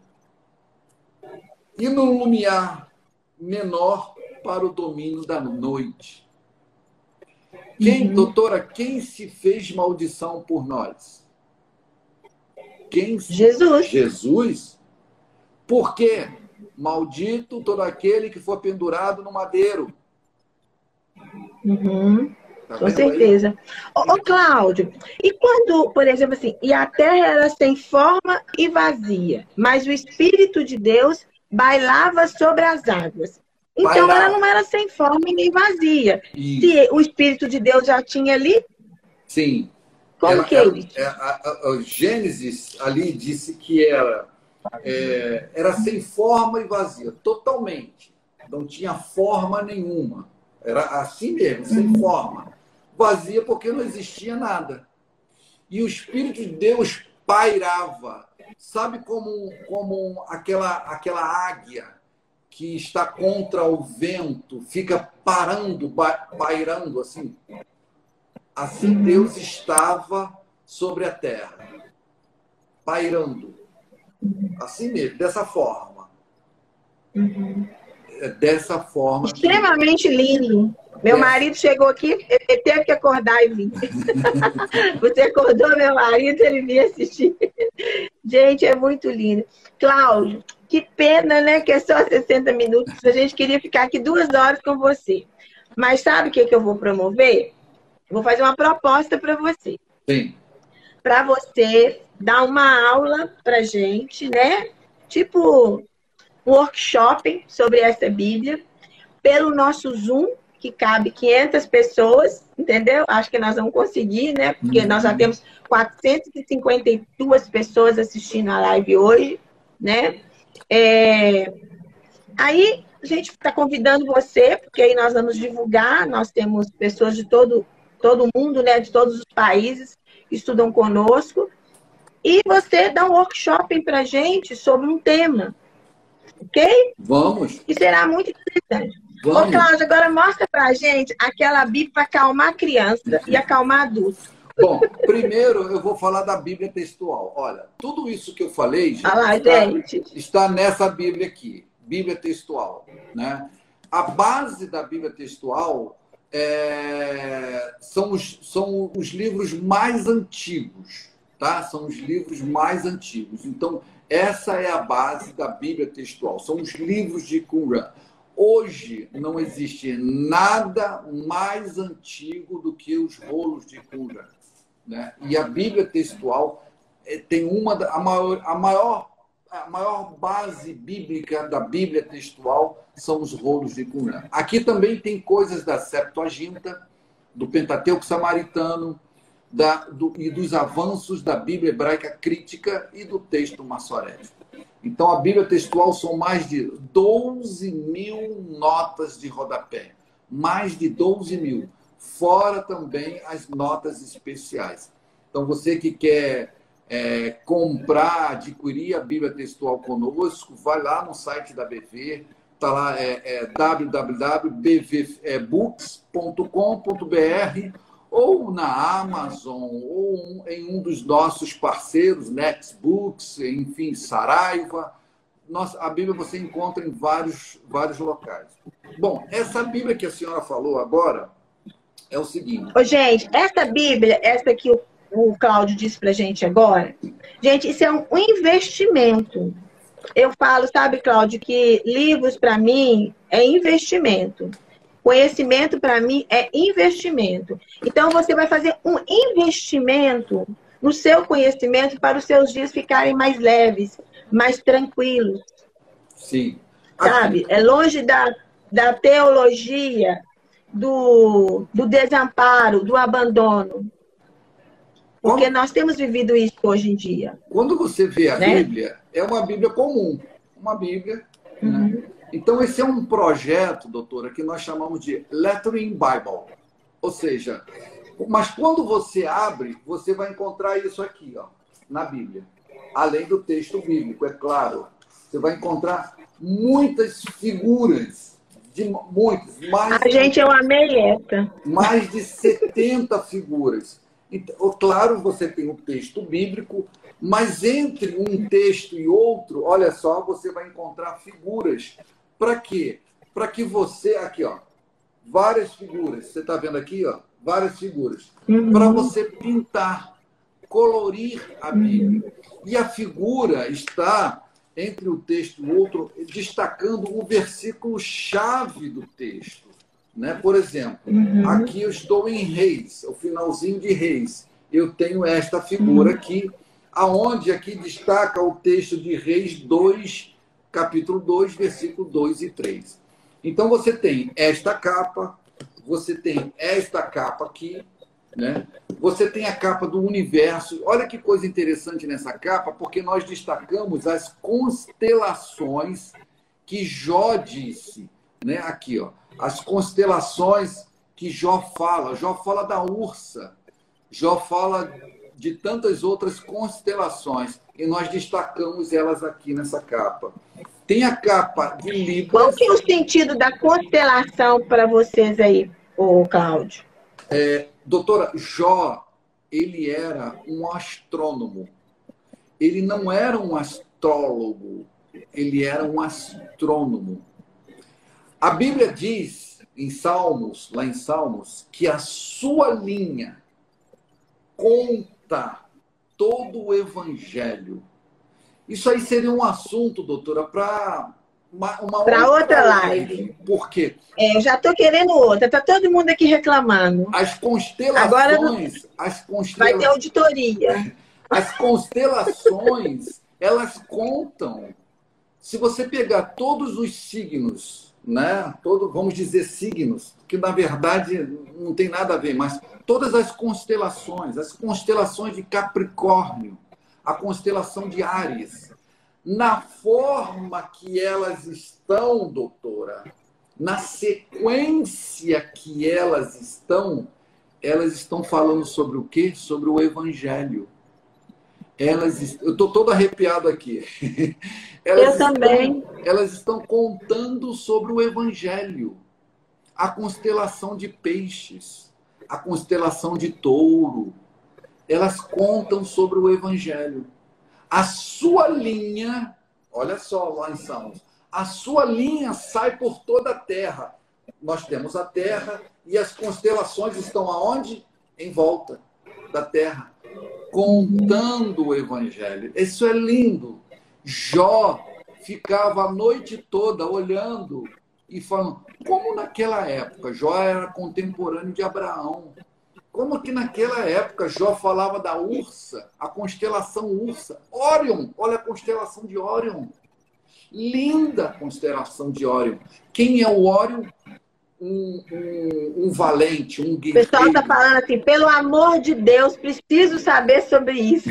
E no lumiar menor, para o domínio da noite. Quem, uhum. doutora, quem se fez maldição por nós? Quem? Jesus. Jesus? Por quê? Maldito todo aquele que for pendurado no madeiro. Uhum. Tá Com certeza. Ô, ô, Cláudio, e quando, por exemplo, assim, e a terra era sem forma e vazia, mas o Espírito de Deus bailava sobre as águas. Então ela não era sem forma nem vazia. Isso. Se o Espírito de Deus já tinha ali. Sim. Como ela, que ele? É, a, a, a, Gênesis ali disse que era, é, era sem forma e vazia, totalmente. Não tinha forma nenhuma. Era assim mesmo, sem uhum. forma. Vazia porque não existia nada. E o Espírito de Deus pairava. Sabe como, como aquela, aquela águia que está contra o vento, fica parando, pairando assim. Assim uhum. Deus estava sobre a terra, pairando. Assim mesmo, dessa forma. Uhum. É dessa forma. Extremamente que... lindo. Meu é. marido chegou aqui, ele teve que acordar e vir. <laughs> Você acordou meu marido, ele vinha assistir. Gente, é muito lindo. Cláudio, que pena, né? Que é só 60 minutos. A gente queria ficar aqui duas horas com você. Mas sabe o que, que eu vou promover? Vou fazer uma proposta para você. Sim. Para você dar uma aula para gente, né? Tipo um workshop sobre essa Bíblia pelo nosso Zoom, que cabe 500 pessoas, entendeu? Acho que nós vamos conseguir, né? Porque uhum. nós já temos 452 pessoas assistindo a live hoje, né? É... Aí a gente está convidando você, porque aí nós vamos divulgar, nós temos pessoas de todo, todo mundo, né, de todos os países que estudam conosco, e você dá um workshop para a gente sobre um tema, ok? Vamos. E será muito interessante. Vamos. Ô, Cláudio, agora mostra pra gente aquela Bíblia para acalmar a criança e acalmar adulto. Bom, primeiro eu vou falar da Bíblia textual. Olha, tudo isso que eu falei gente, lá, está, gente. está nessa Bíblia aqui, Bíblia textual. Né? A base da Bíblia textual é, são, os, são os livros mais antigos. Tá? São os livros mais antigos. Então, essa é a base da Bíblia textual. São os livros de Qumran. Hoje não existe nada mais antigo do que os rolos de Qumran. Né? E a Bíblia textual eh, tem uma a maior, a maior a maior base bíblica da Bíblia textual são os rolos de Qumran. Aqui também tem coisas da Septuaginta, do Pentateuco samaritano, da, do, e dos avanços da Bíblia hebraica crítica e do texto maçorético. Então, a Bíblia textual são mais de 12 mil notas de rodapé. Mais de 12 mil fora também as notas especiais. Então, você que quer é, comprar, adquirir a Bíblia textual conosco, vai lá no site da BV, está lá, é, é www.bvbooks.com.br ou na Amazon, ou em um dos nossos parceiros, Nextbooks, enfim, Saraiva. Nossa, a Bíblia você encontra em vários, vários locais. Bom, essa Bíblia que a senhora falou agora, é o seguinte. Ô, gente, essa Bíblia, essa que o, o Cláudio disse pra gente agora, gente, isso é um investimento. Eu falo, sabe, Cláudio, que livros para mim é investimento. Conhecimento para mim é investimento. Então você vai fazer um investimento no seu conhecimento para os seus dias ficarem mais leves, mais tranquilos. Sim. Sabe? É longe da, da teologia, do, do desamparo, do abandono. Porque nós temos vivido isso hoje em dia. Quando você vê a né? Bíblia, é uma Bíblia comum. Uma Bíblia. Né? Uhum. Né? Então, esse é um projeto, doutora, que nós chamamos de Lettering Bible. Ou seja, mas quando você abre, você vai encontrar isso aqui, ó, na Bíblia. Além do texto bíblico, é claro. Você vai encontrar muitas figuras de muitos, mais. A gente é uma melheta. Mais de 70 figuras. Então, claro, você tem o texto bíblico, mas entre um texto e outro, olha só, você vai encontrar figuras. Para quê? Para que você, aqui, ó, várias figuras. Você está vendo aqui, ó, várias figuras. Uhum. Para você pintar, colorir a Bíblia. E a figura está entre o texto e o outro, destacando o versículo chave do texto. Né? Por exemplo, uhum. aqui eu estou em Reis, o finalzinho de Reis. Eu tenho esta figura uhum. aqui, aonde aqui destaca o texto de Reis 2, capítulo 2, versículo 2 e 3. Então você tem esta capa, você tem esta capa aqui, né? Você tem a capa do universo. Olha que coisa interessante nessa capa, porque nós destacamos as constelações que Jó disse. Né? Aqui, ó, as constelações que Jó fala. Jó fala da ursa. Jó fala de tantas outras constelações. E nós destacamos elas aqui nessa capa. Tem a capa de Libras. Qual que é o sentido da constelação para vocês aí, ô Cláudio? É, doutora, Jó, ele era um astrônomo. Ele não era um astrólogo, ele era um astrônomo. A Bíblia diz em Salmos, lá em Salmos, que a sua linha conta todo o evangelho. Isso aí seria um assunto, doutora, para uma, uma para outra live. live. Por quê? É, eu já estou querendo outra. Está todo mundo aqui reclamando. As constelações. Agora as constelações vai ter auditoria. As constelações, elas contam. Se você pegar todos os signos, né? Todo, vamos dizer signos, que na verdade não tem nada a ver, mas todas as constelações, as constelações de Capricórnio, a constelação de Áries, na forma que elas estão, doutora, na sequência que elas estão, elas estão falando sobre o quê? Sobre o evangelho. Elas, eu estou todo arrepiado aqui. <laughs> Elas eu também. elas estão contando sobre o evangelho. A constelação de peixes, a constelação de touro. Elas contam sobre o Evangelho. A sua linha, olha só lá em Salmos, a sua linha sai por toda a terra. Nós temos a terra e as constelações estão aonde? Em volta da terra, contando o Evangelho. Isso é lindo. Jó ficava a noite toda olhando e falando, como naquela época Jó era contemporâneo de Abraão, como que naquela época Jó falava da Ursa, a constelação Ursa, Órion, olha a constelação de Órion, linda constelação de Órion. Quem é o Órion? Um, um, um, valente, um guerreiro. O pessoal está falando assim, pelo amor de Deus, preciso saber sobre isso.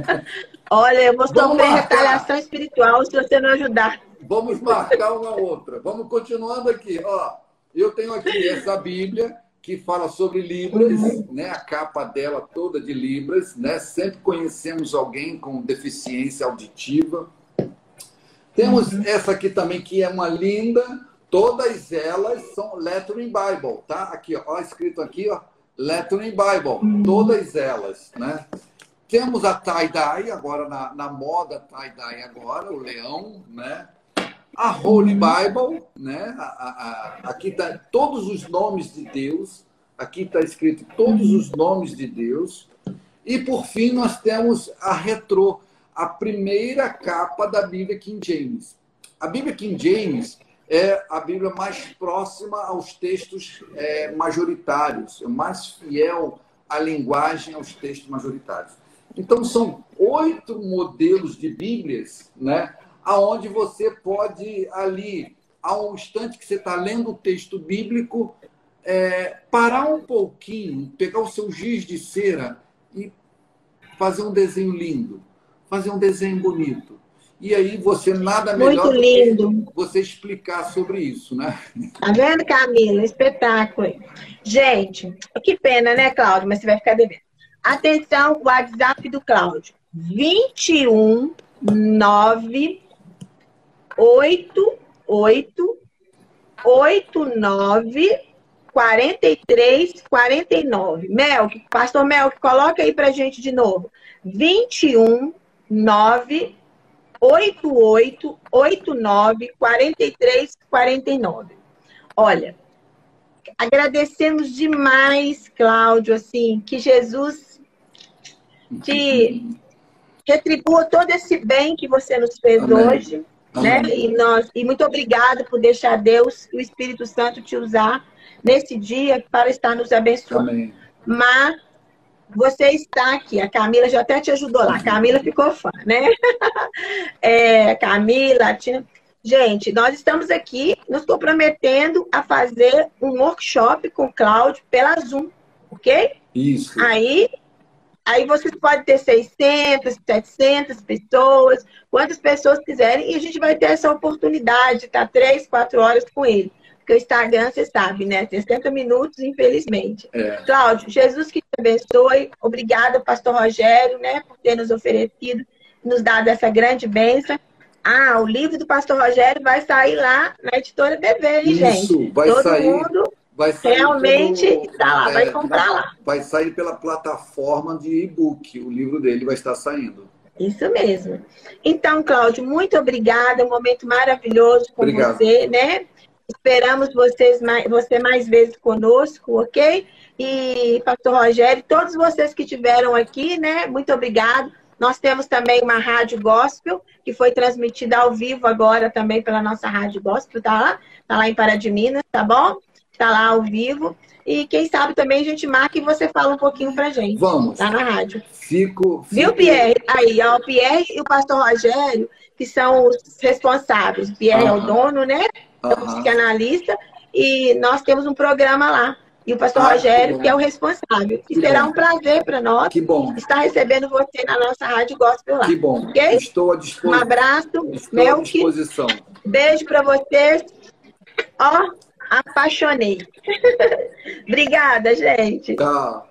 <laughs> Olha, eu vou sofrer retaliação espiritual se você não ajudar. Vamos marcar uma outra. Vamos continuando aqui. Ó, eu tenho aqui essa Bíblia que fala sobre Libras, né? A capa dela toda de Libras, né? Sempre conhecemos alguém com deficiência auditiva. Temos essa aqui também que é uma linda. Todas elas são Lettering Bible, tá? Aqui, ó, escrito aqui, ó, Lettering Bible. Todas elas, né? Temos a tie-dye, agora na, na moda tie-dye agora, o leão, né? A Holy Bible, né? A, a, a, aqui está todos os nomes de Deus, aqui está escrito todos os nomes de Deus. E por fim nós temos a retro, a primeira capa da Bíblia King James. A Bíblia King James é a Bíblia mais próxima aos textos é, majoritários, é mais fiel à linguagem aos textos majoritários. Então são oito modelos de Bíblias, né? Aonde você pode ali, a um instante que você está lendo o texto bíblico, é, parar um pouquinho, pegar o seu giz de cera e fazer um desenho lindo, fazer um desenho bonito. E aí você nada melhor Muito lindo. você explicar sobre isso, né? Tá vendo, Camila? Espetáculo. Gente, que pena, né, Cláudio? Mas você vai ficar devendo. Atenção, WhatsApp do Cláudio. 21 9 8 8 8 9 43 49. Melk, pastor Melk, coloca aí pra gente de novo. 21 9 88 89 43 49. Olha, agradecemos demais, Cláudio, assim, que Jesus te retribua todo esse bem que você nos fez Amém. hoje. Né? E, nós, e muito obrigada por deixar Deus e o Espírito Santo te usar nesse dia para estar nos abençoando. Amém. Mas você está aqui, a Camila já até te ajudou lá. A Camila ficou fã, né? <laughs> É, Camila, Tina. Gente, nós estamos aqui nos comprometendo a fazer um workshop com o Cláudio pela Zoom, ok? Isso. Aí, aí vocês podem ter 600, 700 pessoas, quantas pessoas quiserem, e a gente vai ter essa oportunidade de estar 3, 4 horas com ele. Porque o Instagram, você sabe, né? 60 minutos, infelizmente. É. Cláudio, Jesus que te abençoe. Obrigada, pastor Rogério, né, por ter nos oferecido, nos dado essa grande bênção. Ah, o livro do pastor Rogério vai sair lá na editora TV, hein, Isso, gente? Isso, vai Todo sair. Mundo vai sair realmente está lá, é, vai comprar lá. Vai sair pela plataforma de e-book. O livro dele vai estar saindo. Isso mesmo. Então, Cláudio, muito obrigada. Um momento maravilhoso com Obrigado. você, né? Esperamos vocês mais, você mais vezes conosco, ok? E Pastor Rogério, todos vocês que estiveram aqui, né? Muito obrigado. Nós temos também uma rádio gospel, que foi transmitida ao vivo agora também pela nossa rádio gospel, tá lá? Tá lá em Pará de Minas, tá bom? Tá lá ao vivo. E quem sabe também a gente marca e você fala um pouquinho pra gente. Vamos. Tá na rádio. Fico. fico... Viu, Pierre? Aí, ó, o Pierre e o pastor Rogério, que são os responsáveis. O Pierre uhum. é o dono, né? Uhum. psicanalista. E nós temos um programa lá. E o pastor ah, Rogério, que, que, é o responsável. E que será bom. um prazer para nós que bom. estar recebendo você na nossa Rádio Gospel lá. Que bom. Okay? Estou à disposição. Um abraço. Estou Melk. à disposição. Beijo para vocês. Ó, apaixonei. <laughs> Obrigada, gente. Tá.